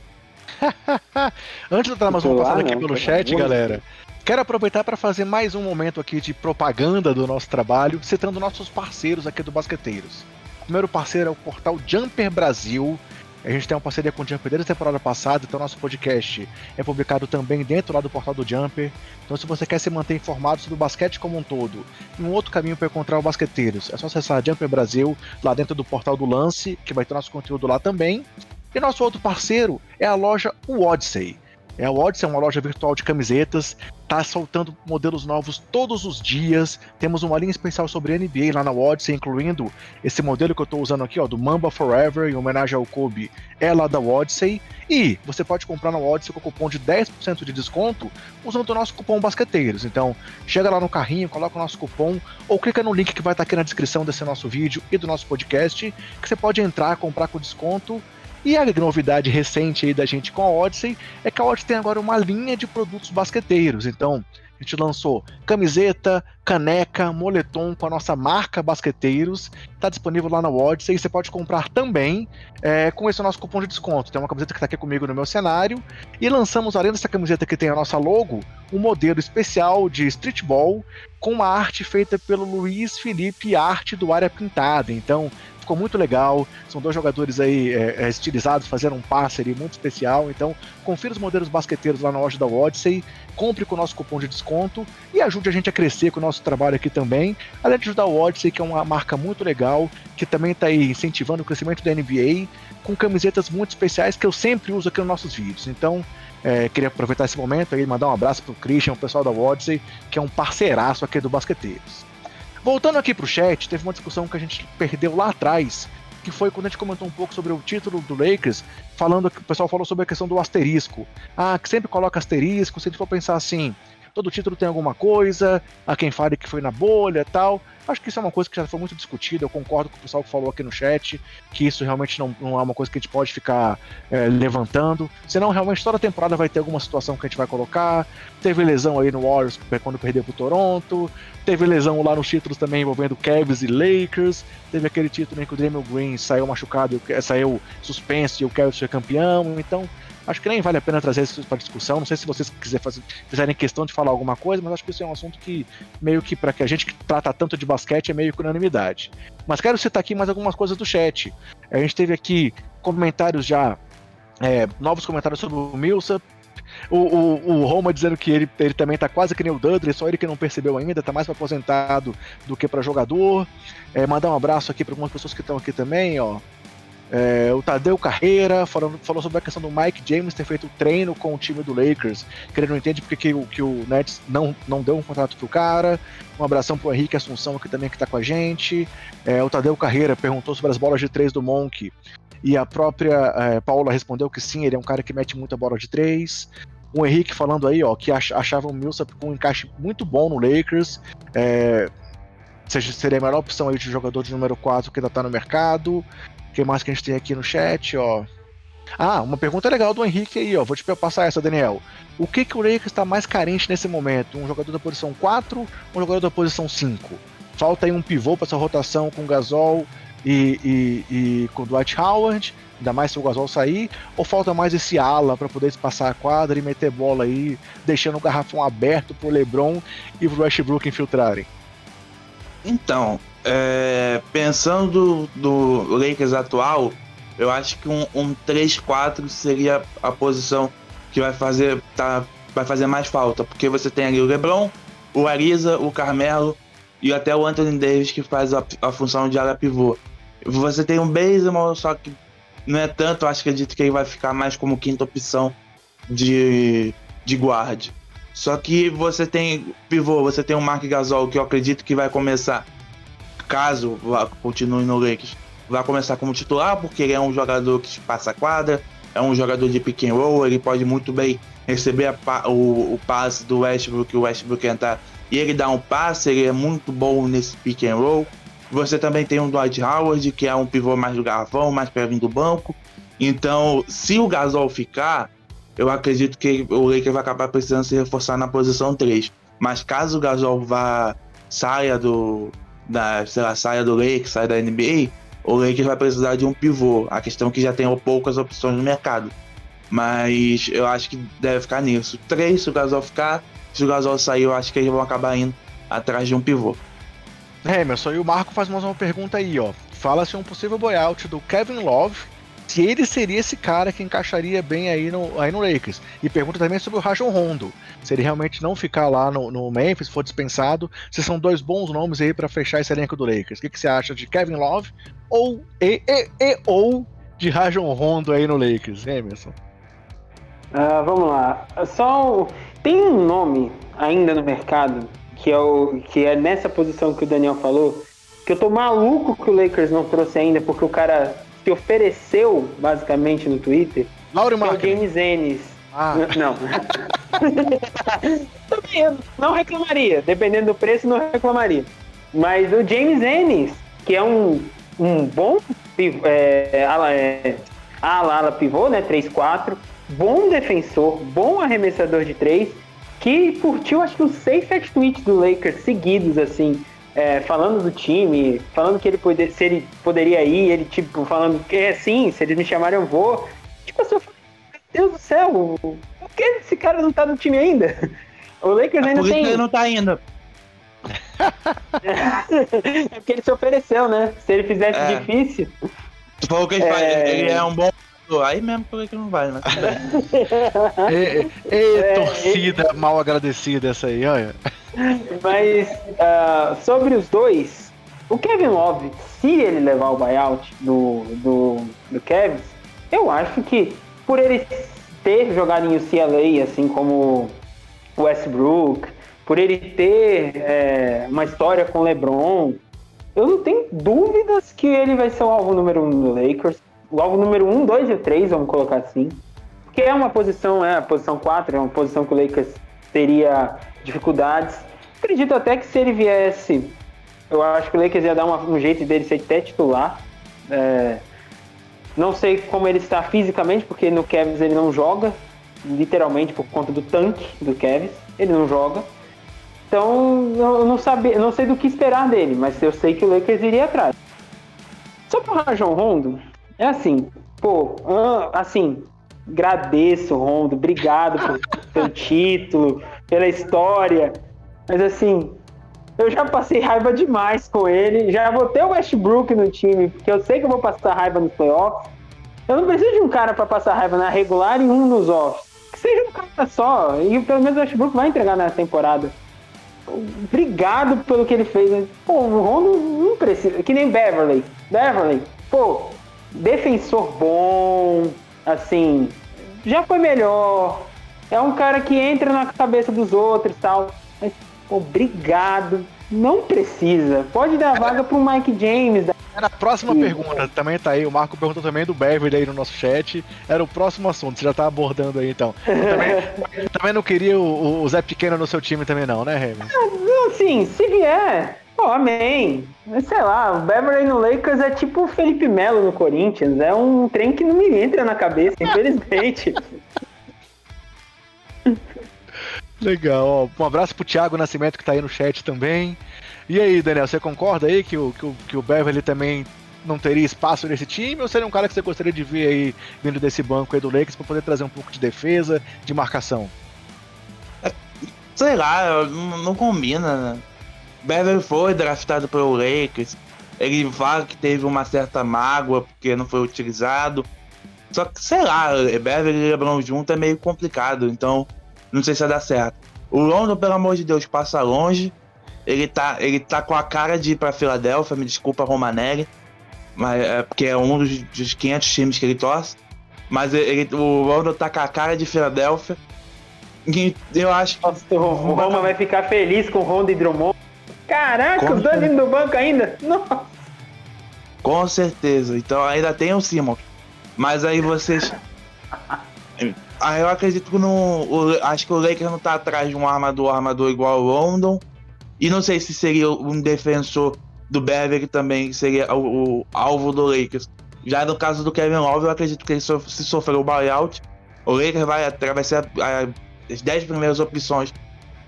Antes de dar mais uma passada aqui pelo chat, galera. Quero aproveitar para fazer mais um momento aqui de propaganda do nosso trabalho, citando nossos parceiros aqui do Basqueteiros. O primeiro parceiro é o portal Jumper Brasil, A gente tem uma parceria com o Jumper desde a temporada passada, então nosso podcast é publicado também dentro lá do portal do Jumper. Então se você quer se manter informado sobre o basquete como um todo, e um outro caminho para encontrar o basqueteiros, é só acessar Jumper Brasil lá dentro do portal do Lance, que vai ter nosso conteúdo lá também. E nosso outro parceiro é a loja Odyssey. É, a Odyssey é uma loja virtual de camisetas, tá soltando modelos novos todos os dias. Temos uma linha especial sobre NBA lá na Odyssey, incluindo esse modelo que eu estou usando aqui, ó, do Mamba Forever, em homenagem ao Kobe, é lá da Odyssey. E você pode comprar na Odyssey com cupom de 10% de desconto usando o nosso cupom Basqueteiros. Então, chega lá no carrinho, coloca o nosso cupom ou clica no link que vai estar tá aqui na descrição desse nosso vídeo e do nosso podcast, que você pode entrar, comprar com desconto e a novidade recente aí da gente com a Odyssey é que a Odyssey tem agora uma linha de produtos basqueteiros. Então, a gente lançou camiseta, caneca, moletom com a nossa marca Basqueteiros. Está disponível lá na Odyssey. Você pode comprar também é, com esse nosso cupom de desconto. Tem uma camiseta que está aqui comigo no meu cenário. E lançamos, além dessa camiseta que tem a nossa logo, um modelo especial de streetball com uma arte feita pelo Luiz Felipe Arte do Área Pintada. Então, ficou muito legal. São dois jogadores aí é, é, estilizados, fazendo um passe muito especial. Então, confira os modelos basqueteiros lá na loja da Odyssey, compre com o nosso cupom de desconto e ajude a gente a crescer com o nosso trabalho aqui também. Além de ajudar o Odyssey, que é uma marca muito legal, que também está aí incentivando o crescimento da NBA, com camisetas muito especiais que eu sempre uso aqui nos nossos vídeos. Então, é, queria aproveitar esse momento e mandar um abraço pro Christian, o pessoal da Odyssey, que é um parceiraço aqui do Basqueteiros. Voltando aqui pro chat, teve uma discussão que a gente perdeu lá atrás, que foi quando a gente comentou um pouco sobre o título do Lakers, falando que o pessoal falou sobre a questão do asterisco. Ah, que sempre coloca asterisco, se a gente for pensar assim, todo título tem alguma coisa, a quem fale que foi na bolha tal. Acho que isso é uma coisa que já foi muito discutida. Eu concordo com o pessoal que falou aqui no chat que isso realmente não, não é uma coisa que a gente pode ficar é, levantando. Senão, realmente, toda temporada vai ter alguma situação que a gente vai colocar. Teve lesão aí no Warriors quando perdeu pro Toronto. Teve lesão lá nos títulos também envolvendo Cavs e Lakers. Teve aquele título em que o Draymond Green saiu machucado, saiu suspenso e o Cavs foi campeão. Então, Acho que nem vale a pena trazer isso para discussão. Não sei se vocês quiser fazer, fizerem questão de falar alguma coisa, mas acho que isso é um assunto que meio que para que a gente que trata tanto de basquete é meio que unanimidade. Mas quero citar aqui mais algumas coisas do chat. A gente teve aqui comentários já, é, novos comentários sobre o Millsap. O, o, o, Roma dizendo que ele, ele também tá quase que nem o Dudley, só ele que não percebeu ainda, tá mais para aposentado do que para jogador. É, mandar um abraço aqui para algumas pessoas que estão aqui também, ó. É, o Tadeu Carreira falou, falou sobre a questão do Mike James ter feito treino com o time do Lakers, que ele não entende porque que, que o Nets não, não deu um contrato pro cara. Um abração pro Henrique Assunção aqui também que tá com a gente. É, o Tadeu Carreira perguntou sobre as bolas de três do Monk. E a própria é, Paula respondeu que sim, ele é um cara que mete muita bola de três. O Henrique falando aí, ó, que achava o Millsap com um encaixe muito bom no Lakers. É, seria a melhor opção aí de jogador de número 4 que ainda tá no mercado. O que mais que a gente tem aqui no chat, ó? Ah, uma pergunta legal do Henrique aí, ó. Vou te passar essa, Daniel. O que, que o Lakers está mais carente nesse momento? Um jogador da posição 4 ou um jogador da posição 5? Falta aí um pivô para essa rotação com o Gasol e, e, e, com o Dwight Howard, ainda mais se o Gasol sair, ou falta mais esse ala para poder passar a quadra e meter bola aí, deixando o garrafão aberto pro LeBron e pro Westbrook infiltrarem? Então, é, pensando do, Lakers atual, eu acho que um, um 3-4 seria a posição que vai fazer, tá, vai fazer mais falta, porque você tem ali o LeBron, o Ariza, o Carmelo e até o Anthony Davis que faz a, a função de ala pivô. Você tem um Bazemore, só que não é tanto, acho que acredito que ele vai ficar mais como quinta opção de, de guard. Só que você tem pivô, você tem o Mark Gasol, que eu acredito que vai começar caso continue no Lakers, vai começar como titular, porque ele é um jogador que passa a quadra, é um jogador de pick and roll, ele pode muito bem receber a, o, o, passe do Westbrook, o Westbrook entrar e ele dá um passe, ele é muito bom nesse pick and roll. Você também tem um Dwight Howard, que é um pivô mais do garrafão, mais para vir do banco. Então, se o Gasol ficar, eu acredito que o Lakers vai acabar precisando se reforçar na posição 3. Mas caso o Gasol vá saia do, da, sei lá, saia do Lakers, saia da NBA, o Lakers vai precisar de um pivô. A questão é que já tem poucas opções no mercado. Mas eu acho que deve ficar nisso. Três, se o Gasol ficar. Se o Gasol sair, eu acho que eles vão acabar indo atrás de um pivô. É, Emerson, e o Marco faz mais uma pergunta aí, ó. Fala-se um possível buyout do Kevin Love se ele seria esse cara que encaixaria bem aí no, aí no Lakers. E pergunta também sobre o Rajon Rondo, se ele realmente não ficar lá no, no Memphis, for dispensado, se são dois bons nomes aí para fechar esse elenco do Lakers. O que, que, você acha de Kevin Love ou e, e, e ou de Rajon Rondo aí no Lakers, Emerson? Uh, vamos lá. Só tem um nome ainda no mercado que é o que é nessa posição que o Daniel falou, que eu tô maluco que o Lakers não trouxe ainda, porque o cara se ofereceu basicamente no Twitter. Lauro é o James Ennis. Ah. Não. Também não reclamaria, dependendo do preço, não reclamaria. Mas o James Ennis, que é um, um bom é, ala, é, ala, ala pivô, né? 3-4, bom defensor, bom arremessador de 3, que curtiu acho que os seis, sete tweets do Lakers seguidos, assim, é, falando do time, falando que ele poder, se ele poderia ir, ele tipo, falando que é sim, se eles me chamarem eu vou. Tipo assim, eu falei, meu Deus do céu, por que esse cara não tá no time ainda? O Lakers é ainda tem. Ele não tá ainda. é porque ele se ofereceu, né? Se ele fizesse é. difícil. Tu falou que ele, é... Faz, ele é um bom Aí mesmo por que não vai, né? e é, torcida é, mal agradecida essa aí, olha. Mas uh, sobre os dois, o Kevin Love, se ele levar o buyout do, do, do Kevin, eu acho que por ele ter jogado em UCLA, assim como o Westbrook, por ele ter é, uma história com LeBron, eu não tenho dúvidas que ele vai ser o alvo número um do Lakers o alvo número 1, 2 e 3, vamos colocar assim. Porque é uma posição, é a posição 4, é uma posição que o Lakers teria dificuldades. Acredito até que se ele viesse, eu acho que o Lakers ia dar uma, um jeito dele ser até titular. É, não sei como ele está fisicamente, porque no Cavs ele não joga, literalmente por conta do tanque do Cavs, ele não joga. Então eu não, sabe, não sei do que esperar dele, mas eu sei que o Lakers iria atrás. Sobre o Rajon Rondo, é assim, pô, assim, agradeço, Rondo, obrigado pelo título, pela história, mas assim, eu já passei raiva demais com ele, já vou ter o Westbrook no time, porque eu sei que eu vou passar raiva nos playoffs. Eu não preciso de um cara para passar raiva na regular e um nos offs. Que seja um cara só, e pelo menos o Westbrook vai entregar na temporada. Obrigado pelo que ele fez. Pô, o Rondo não precisa. Que nem Beverly. Beverly, pô, defensor bom, assim, já foi melhor. É um cara que entra na cabeça dos outros e tal. Mas, obrigado. Não precisa. Pode dar vaga pro Mike James. Era a próxima pergunta, também tá aí. O Marco perguntou também do Beverly aí no nosso chat. Era o próximo assunto, você já tá abordando aí então. Também, também, não queria o, o, Zé Pequeno no seu time também, não, né, Remy? Ah, sim, se vier, Pô, amém. Sei lá, o Beverly no Lakers é tipo o Felipe Melo no Corinthians. É um trem que não me entra na cabeça, infelizmente. Legal, ó. Um abraço pro Thiago Nascimento que tá aí no chat também. E aí, Daniel, você concorda aí que o, que o, que o Beverly também não teria espaço nesse time? Ou seria um cara que você gostaria de ver aí vindo desse banco aí do Lakers pra poder trazer um pouco de defesa, de marcação? Sei lá, não, não combina, né? Beverly foi draftado pelo Lakers. Ele fala que teve uma certa mágoa porque não foi utilizado. Só que, sei lá, Beverly e LeBron junto é meio complicado, então não sei se vai dar certo. O London, pelo amor de Deus, passa longe. Ele tá, ele tá com a cara de ir pra Filadélfia, me desculpa, Romanelli, mas é porque é um dos, dos 500 times que ele torce. Mas ele, o London tá com a cara de Filadélfia. E eu acho que. Nossa, o Roma vai ficar feliz com o Honda e Drummond. Caraca, Com os dois indo do banco ainda? Nossa. Com certeza. Então ainda tem o Simon. Mas aí vocês. aí eu acredito que não. O, acho que o Lakers não tá atrás de um armador, armador igual o London. E não sei se seria um defensor do Beverly também seria o, o, alvo do Lakers. Já no caso do Kevin Love, eu acredito que ele so, se sofreu o buyout, o Lakers vai, vai ser a, a, as 10 primeiras opções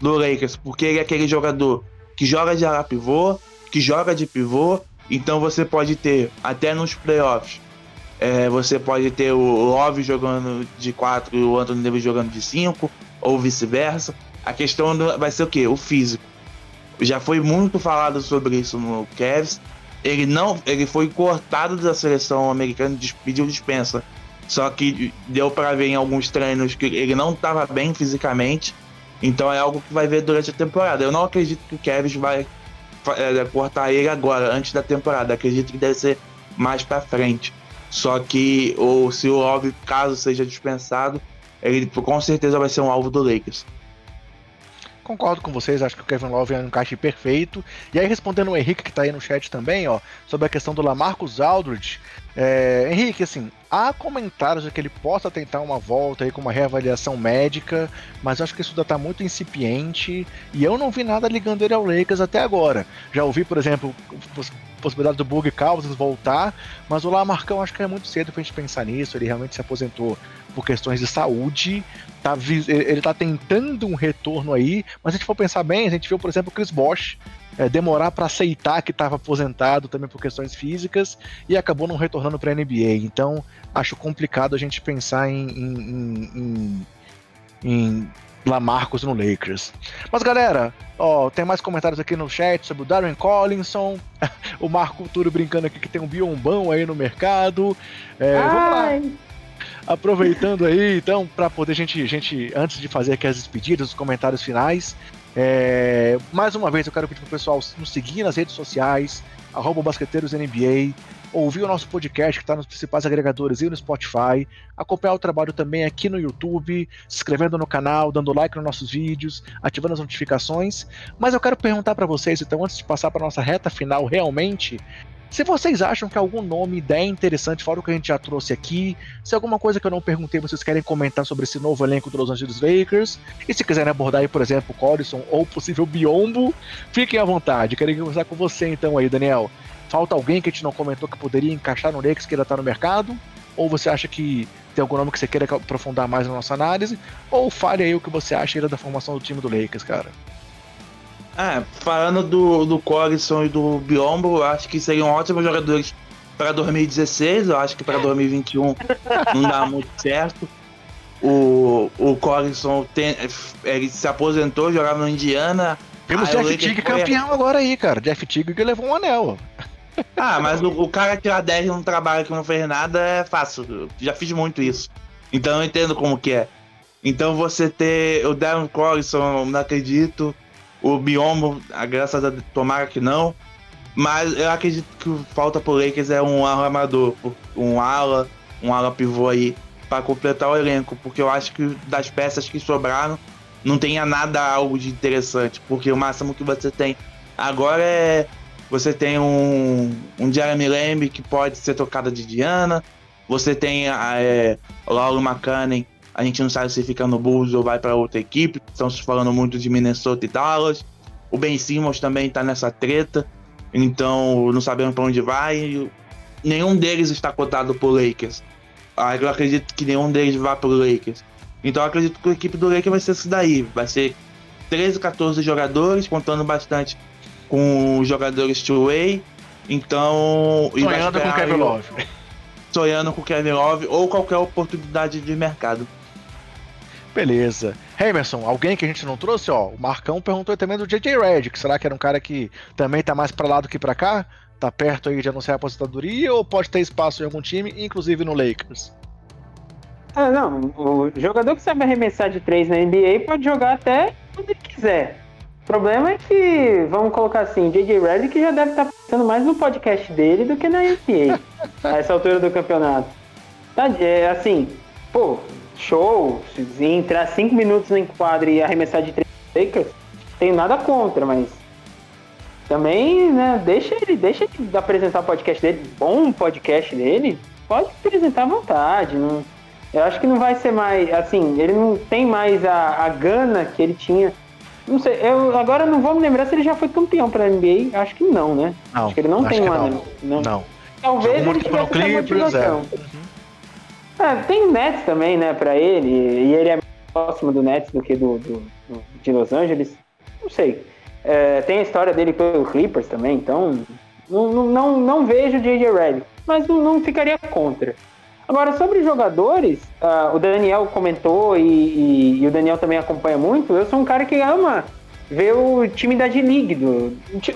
do Lakers, porque ele é aquele jogador que joga de ala pivô, que joga de pivô. Então você pode ter, até nos playoffs, é, você pode ter o Love jogando de 4 e o Anthony Davis jogando de 5, ou vice-versa. A questão vai ser o quê? O físico. Já foi muito falado sobre isso no Cavs. ele não, ele foi cortado da seleção americana, pediu dispensa. Só que deu para ver em alguns treinos que ele não estava bem fisicamente. Então é algo que vai ver durante a temporada. Eu não acredito que o Kevin vai é, cortar ele agora, antes da temporada. Acredito que deve ser mais para frente. Só que ou se o Love, caso seja dispensado, ele com certeza vai ser um alvo do Lakers. Concordo com vocês, acho que o Kevin Love é um encaixe perfeito. E aí, respondendo o Henrique, que está aí no chat também, ó, sobre a questão do Lamarcus Aldridge. É, Henrique, assim, há comentários de que ele possa tentar uma volta aí com uma reavaliação médica, mas acho que isso ainda está muito incipiente e eu não vi nada ligando ele ao Lakers até agora. Já ouvi, por exemplo, possibilidade do Bug Cousins voltar, mas o Lamarcão acho que é muito cedo pra gente pensar nisso, ele realmente se aposentou por questões de saúde, tá, ele tá tentando um retorno aí, mas se a gente for pensar bem, a gente viu, por exemplo, o Chris Bosch é, demorar para aceitar que estava aposentado também por questões físicas e acabou não retornando para a NBA. Então acho complicado a gente pensar em, em, em, em Lamarcus no Lakers. Mas galera, ó, tem mais comentários aqui no chat sobre o Darren Collinson, o Marco Turo brincando aqui que tem um biombão aí no mercado. É, vamos lá. Aproveitando aí, então, para poder gente, gente, antes de fazer aqui as despedidas, os comentários finais, é, mais uma vez eu quero pedir pro pessoal nos seguir nas redes sociais, arroba basqueteirosNBA, ouvir o nosso podcast que está nos principais agregadores e no Spotify, acompanhar o trabalho também aqui no YouTube, se inscrevendo no canal, dando like nos nossos vídeos, ativando as notificações. Mas eu quero perguntar para vocês, então, antes de passar para nossa reta final realmente, se vocês acham que algum nome, ideia interessante, fora o que a gente já trouxe aqui, se alguma coisa que eu não perguntei vocês querem comentar sobre esse novo elenco do Los Angeles Lakers, e se quiserem abordar aí, por exemplo, Collison ou possível Biombo, fiquem à vontade. Quero conversar com você então aí, Daniel. Falta alguém que a gente não comentou que poderia encaixar no Lakers que ainda tá no mercado? Ou você acha que tem algum nome que você queira aprofundar mais na nossa análise? Ou fale aí o que você acha da formação do time do Lakers, cara. É, falando do, do Collison e do Biombo, eu acho que seriam ótimos jogadores para 2016. Eu acho que para 2021 não dá muito certo. O, o Collison tem, ele se aposentou, jogava no Indiana. Temos Jeff Tigg campeão agora aí, cara. Jeff Tigg que levou um anel. Ah, mas o, o cara tirar 10 num trabalho que não fez nada é fácil. Eu já fiz muito isso. Então eu entendo como que é. Então você ter o Darren Collison, não acredito o Biombo, a graças a tomara que não. Mas eu acredito que falta pro Lakers é um armador, um ala, um ala pivô aí para completar o elenco, porque eu acho que das peças que sobraram não tenha nada algo de interessante, porque o máximo que você tem agora é você tem um, um Jeremy Lamb que pode ser tocada de Diana, você tem a, é, o Lauro McCann a gente não sabe se fica no Bulls ou vai para outra equipe. Estão se falando muito de Minnesota e Dallas. O Ben Simmons também está nessa treta. Então não sabemos para onde vai. Nenhum deles está cotado por Lakers. Ah, eu acredito que nenhum deles vá para Lakers. Então eu acredito que a equipe do Lakers vai ser isso daí. Vai ser 13, 14 jogadores, contando bastante com os jogadores two-way. Então. Sonhando com Kevin Love. Sonhando com Kevin Love ou qualquer oportunidade de mercado. Beleza. Emerson, alguém que a gente não trouxe, ó. O Marcão perguntou também do JJ Redick. Será que era um cara que também tá mais pra lá do que pra cá? Tá perto aí de anunciar a aposentadoria ou pode ter espaço em algum time, inclusive no Lakers? Ah, não. O jogador que sabe arremessar de três na NBA pode jogar até quando ele quiser. O problema é que, vamos colocar assim, JJ Redick já deve estar tá pensando mais no podcast dele do que na NBA, a essa altura do campeonato. Tá, é, assim, pô, show, se entrar 5 minutos no enquadro e arremessar de 3 Lakers, tenho nada contra, mas também, né, deixa ele, deixa ele apresentar o podcast dele, bom podcast dele, pode apresentar à vontade, não, eu acho que não vai ser mais, assim, ele não tem mais a, a gana que ele tinha, não sei, eu agora não vou me lembrar se ele já foi campeão pela NBA, acho que não, né? Não, acho que ele não tem uma, não. não. não. Talvez ele tivesse essa motivação. É. É, tem Nets também, né, pra ele, e ele é mais próximo do Nets do que do, do, do de Los Angeles. Não sei. É, tem a história dele pelo Clippers também, então não, não, não, vejo J.J. Redick, mas não, não, ficaria contra. Agora, sobre jogadores, uh, o Daniel comentou e, e, e, o Daniel também acompanha muito. Eu sou um cara que ama ver o time da G-League,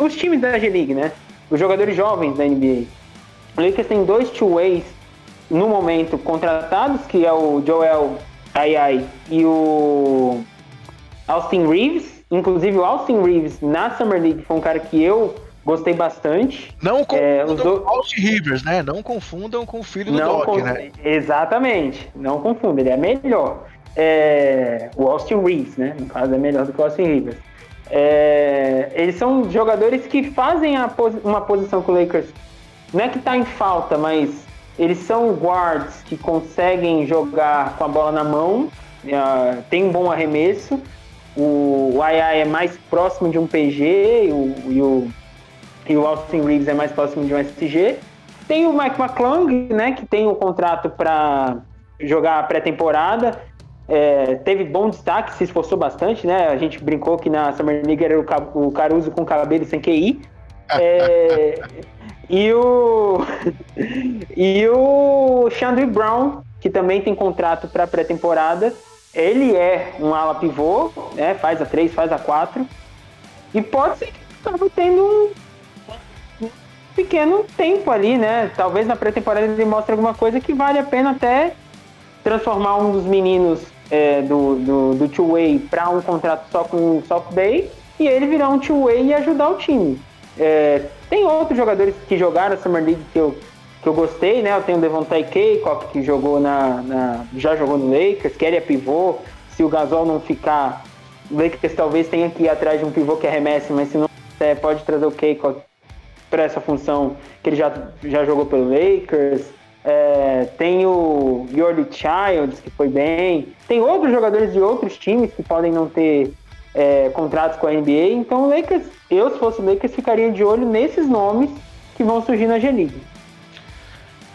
os times da G-League, né? os jogadores jovens da NBA. O Lakers tem dois two-ways no momento contratados, que é o Joel Ayai e o Austin Reeves. Inclusive o Austin Reeves na Summer League foi um cara que eu gostei bastante. Não confundam é, do... com Austin Rivers, né? Não confundam com o filho do Não Doc, né? Exatamente, não confundam, ele é melhor. É... O Austin Reeves, né? No caso é melhor do que o Austin Rivers. É... Eles são jogadores que fazem pos... uma posição que o Lakers não é que tá em falta, mas eles são guards que conseguem jogar com a bola na mão, uh, tem um bom arremesso. O, o é mais próximo de um PG e o, e o, e o Austin Reeves é mais próximo de um SG. Tem o Mike McClung, né, que tem o um contrato para jogar a pré-temporada. É, teve bom destaque, se esforçou bastante, né? A gente brincou que na Summer League era o, o Caruso com cabelo sem QI. É, e o e o Chandler Brown, que também tem contrato para pré-temporada. Ele é um ala pivô, né? Faz a 3, faz a 4. E pode ser que acabe tendo um pequeno tempo ali, né? Talvez na pré-temporada ele mostre alguma coisa que vale a pena até transformar um dos meninos é, do, do, do two-way para um contrato só com o soft day e ele virar um two-way e ajudar o time. É, tem outros jogadores que jogaram a Summer League que eu, que eu gostei, né? Eu tenho o Devontae Kaycock, que jogou na, na, já jogou no Lakers, que ele é pivô. Se o Gasol não ficar, o Lakers talvez tenha que ir atrás de um pivô que arremesse, mas se não é, pode trazer o Kaycock para essa função que ele já, já jogou pelo Lakers. É, tem o Jordi Childs, que foi bem. Tem outros jogadores de outros times que podem não ter é, contratos com a NBA. Então, o Lakers, eu se fosse o Lakers, ficaria de olho nesses nomes que vão surgir na G-League.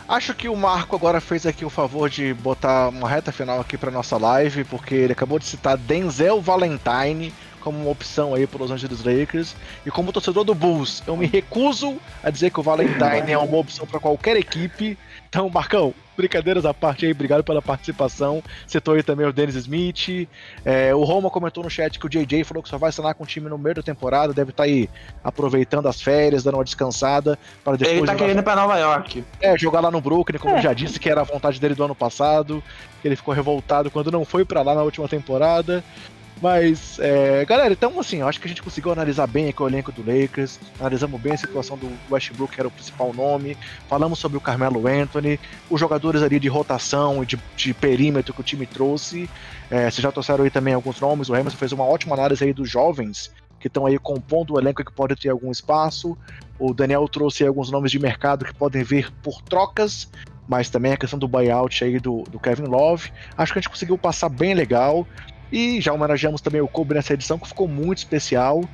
Acho que o Marco agora fez aqui o favor de botar uma reta final aqui para nossa live, porque ele acabou de citar Denzel Valentine como uma opção aí para Los Angeles Lakers. E como torcedor do Bulls, eu me recuso a dizer que o Valentine é uma opção para qualquer equipe. Então, Marcão, brincadeiras à parte aí, obrigado pela participação. Citou aí também o Dennis Smith. É, o Roma comentou no chat que o JJ falou que só vai assinar com o time no meio da temporada, deve estar tá aí aproveitando as férias, dando uma descansada para depois. Ele tá querendo ir para Nova York. É, jogar lá no Brooklyn, como é. já disse que era a vontade dele do ano passado. Ele ficou revoltado quando não foi para lá na última temporada. Mas, é, galera, então assim, acho que a gente conseguiu analisar bem aqui o elenco do Lakers, analisamos bem a situação do Westbrook, que era o principal nome, falamos sobre o Carmelo Anthony, os jogadores ali de rotação e de, de, perímetro que o time trouxe. É, vocês já trouxeram aí também alguns nomes, o Emerson fez uma ótima análise aí dos jovens que estão aí compondo o elenco que pode ter algum espaço. O Daniel trouxe alguns nomes de mercado que podem vir por trocas, mas também a questão do buyout aí do, do Kevin Love. Acho que a gente conseguiu passar bem legal. E já homenageamos também o nessa edição, que ficou muito especial.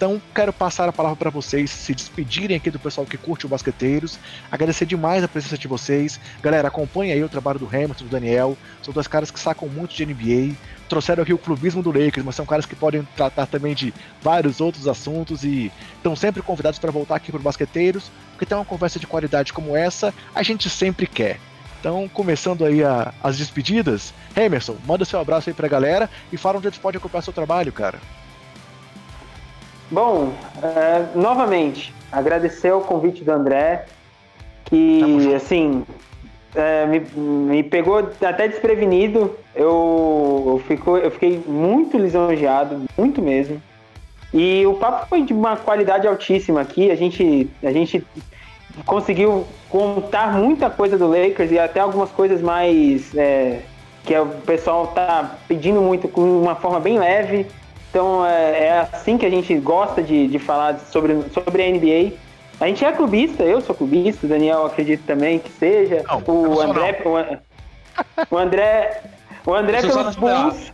Então, quero passar a palavra para vocês se despedirem aqui do pessoal que curte o Basqueteiros. Agradecer demais a presença de vocês. Galera, acompanha aí o trabalho do Hamilton, do Daniel. São dois caras que sacam muito de NBA. Trouxeram aqui o clubismo do Lakers, mas são caras que podem tratar também de vários outros assuntos e estão sempre convidados para voltar aqui para o Basqueteiros, porque tem uma conversa de qualidade como essa, a gente sempre quer. Então, começando aí a, as despedidas, Emerson, manda seu abraço aí pra galera e fala onde eles podem acompanhar seu trabalho, cara. Bom, é, novamente, agradecer o convite do André, que, assim, é, me, me, pegou até desprevenido. Eu, eu, fico, eu fiquei muito lisonjeado, muito mesmo. E o papo foi de uma qualidade altíssima aqui. A gente, a gente conseguiu contar muita coisa do Lakers e até algumas coisas mais é, que o pessoal tá pedindo muito com uma forma bem leve. Então é, é assim que a gente gosta de, de falar sobre, sobre a NBA. A gente é clubista, eu sou clubista, o Daniel acredito também que seja. Não, o, André, o, o, André. O André pelos Bulls.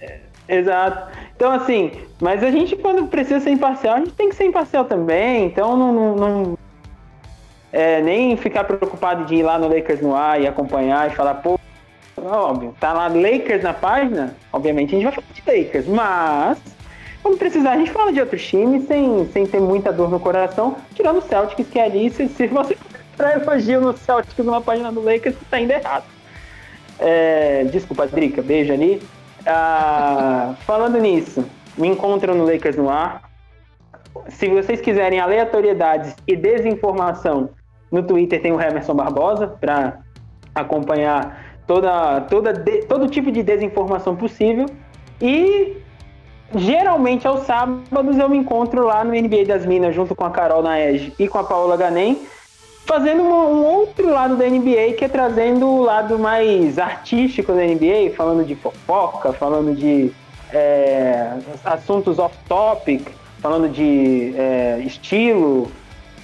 É, exato. Então, assim, mas a gente, quando precisa ser imparcial, a gente tem que ser imparcial também. Então, não. não, não é, nem ficar preocupado de ir lá no Lakers no ar e acompanhar e falar, pô, óbvio, tá lá Lakers na página, obviamente a gente vai falar de Lakers, mas Quando precisar, a gente fala de outros times sem, sem ter muita dor no coração, tirando o Celtics, que é ali, se, se você para elogio no Celtics numa página do Lakers, tá indo errado. É, desculpa, Drica, beijo ali. Ah, falando nisso, me encontram no Lakers no ar. Se vocês quiserem aleatoriedades e desinformação, no Twitter tem o Emerson Barbosa para acompanhar toda, toda de, todo tipo de desinformação possível. E geralmente aos sábados eu me encontro lá no NBA das Minas junto com a Carol Naege e com a Paola Ganem, fazendo uma, um outro lado da NBA que é trazendo o lado mais artístico da NBA, falando de fofoca, falando de é, assuntos off-topic, falando de é, estilo,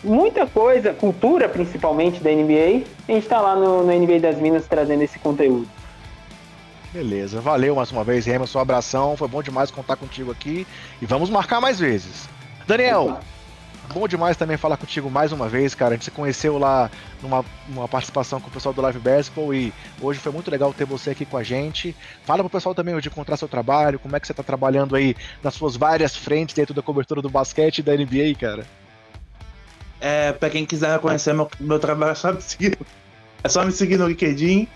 muita coisa, cultura principalmente da NBA. A gente está lá no, no NBA das Minas trazendo esse conteúdo. Beleza, valeu mais uma vez, Emerson. Um abração, foi bom demais contar contigo aqui e vamos marcar mais vezes. Daniel, Opa. bom demais também falar contigo mais uma vez, cara. A gente se conheceu lá numa, numa participação com o pessoal do Live Basketball e hoje foi muito legal ter você aqui com a gente. Fala pro pessoal também de encontrar seu trabalho, como é que você tá trabalhando aí nas suas várias frentes dentro da cobertura do basquete e da NBA, cara. É, pra quem quiser conhecer meu, meu trabalho, é só me seguir. É só me seguir no LinkedIn.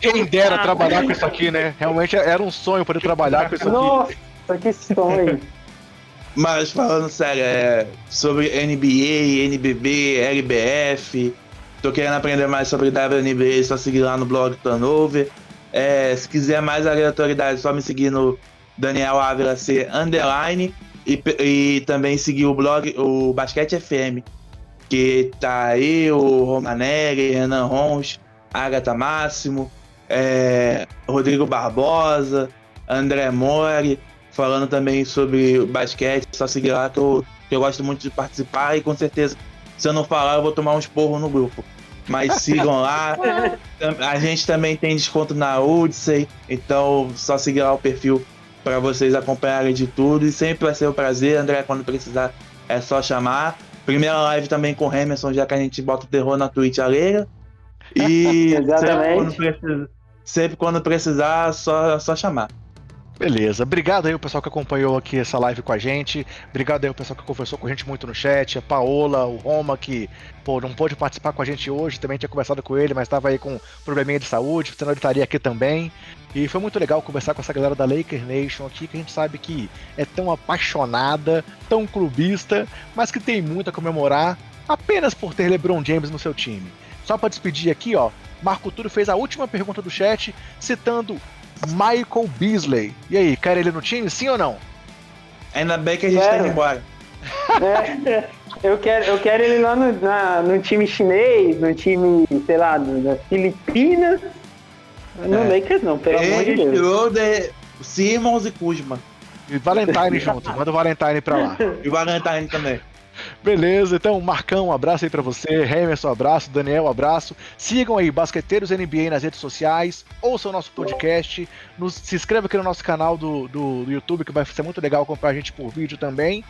Quem dera trabalhar com isso aqui, né? Realmente era um sonho poder trabalhar com isso aqui. Nossa, que sonho. Mas falando sério, é, sobre NBA, NBB, LBF, tô querendo aprender mais sobre WNBA, só seguir lá no blog Turnover. É, se quiser mais aleatoriedade, só me seguir no Daniel Ávila C underline e, e também seguir o blog, o Basquete FM, que tá aí o Romanelli, Renan Rons, Agatha Máximo, é, Rodrigo Barbosa, André Mori, falando também sobre basquete, só seguir lá que eu, que eu gosto muito de participar e com certeza, se eu não falar, eu vou tomar um esporro no grupo. Mas sigam lá. A gente também tem desconto na Odyssey, então só seguir lá o perfil para vocês acompanharem de tudo. E sempre vai ser um prazer, André, quando precisar, é só chamar. Primeira live também com o Emerson, já que a gente bota o terror na Twitch alheira. E sempre quando, precisar, sempre quando precisar, só, só chamar. Beleza. Obrigado aí o pessoal que acompanhou aqui essa live com a gente. Obrigado aí o pessoal que conversou com a gente muito no chat. A Paola, o Roma, que pô, não pôde participar com a gente hoje. Também tinha conversado com ele, mas estava aí com probleminha de saúde, senão ele estaria aqui também. E foi muito legal conversar com essa galera da Laker Nation aqui, que a gente sabe que é tão apaixonada, tão clubista, mas que tem muito a comemorar apenas por ter LeBron James no seu time. Só para despedir aqui, ó, Marco Túlio fez a última pergunta do chat, citando Michael Beasley. E aí, quer ele no time, sim ou não? Ainda bem que a gente tá indo embora. É, eu, quero, eu quero ele lá no, na, no time chinês, no time, sei lá, das Filipinas. No é. Lakers não, pelo ele amor de Deus. De Simmons e Kuzma. E Valentine junto, manda o Valentine pra lá. E o Valentine também. Beleza, então Marcão, um abraço aí para você, Emerson, um abraço, Daniel, um abraço. Sigam aí Basqueteiros NBA nas redes sociais, ouçam o nosso podcast, nos, se inscreva aqui no nosso canal do, do, do, YouTube, que vai ser muito legal acompanhar a gente por vídeo também.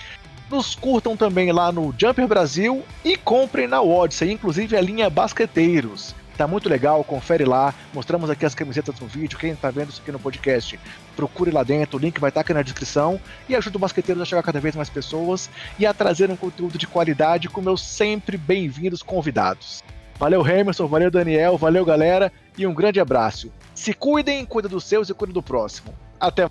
Nos curtam também lá no Jumper Brasil e comprem na Odyssey, inclusive a linha Basqueteiros. Tá muito legal, confere lá. Mostramos aqui as camisetas no vídeo. Quem tá vendo isso aqui no podcast, procure lá dentro. O link vai estar tá aqui na descrição. E ajuda o Basqueteiros a chegar cada vez mais pessoas e a trazer um conteúdo de qualidade com meus sempre bem-vindos convidados. Valeu, Emerson, valeu, Daniel, valeu, galera, e um grande abraço. Se cuidem, cuida dos seus e cuida do próximo. Até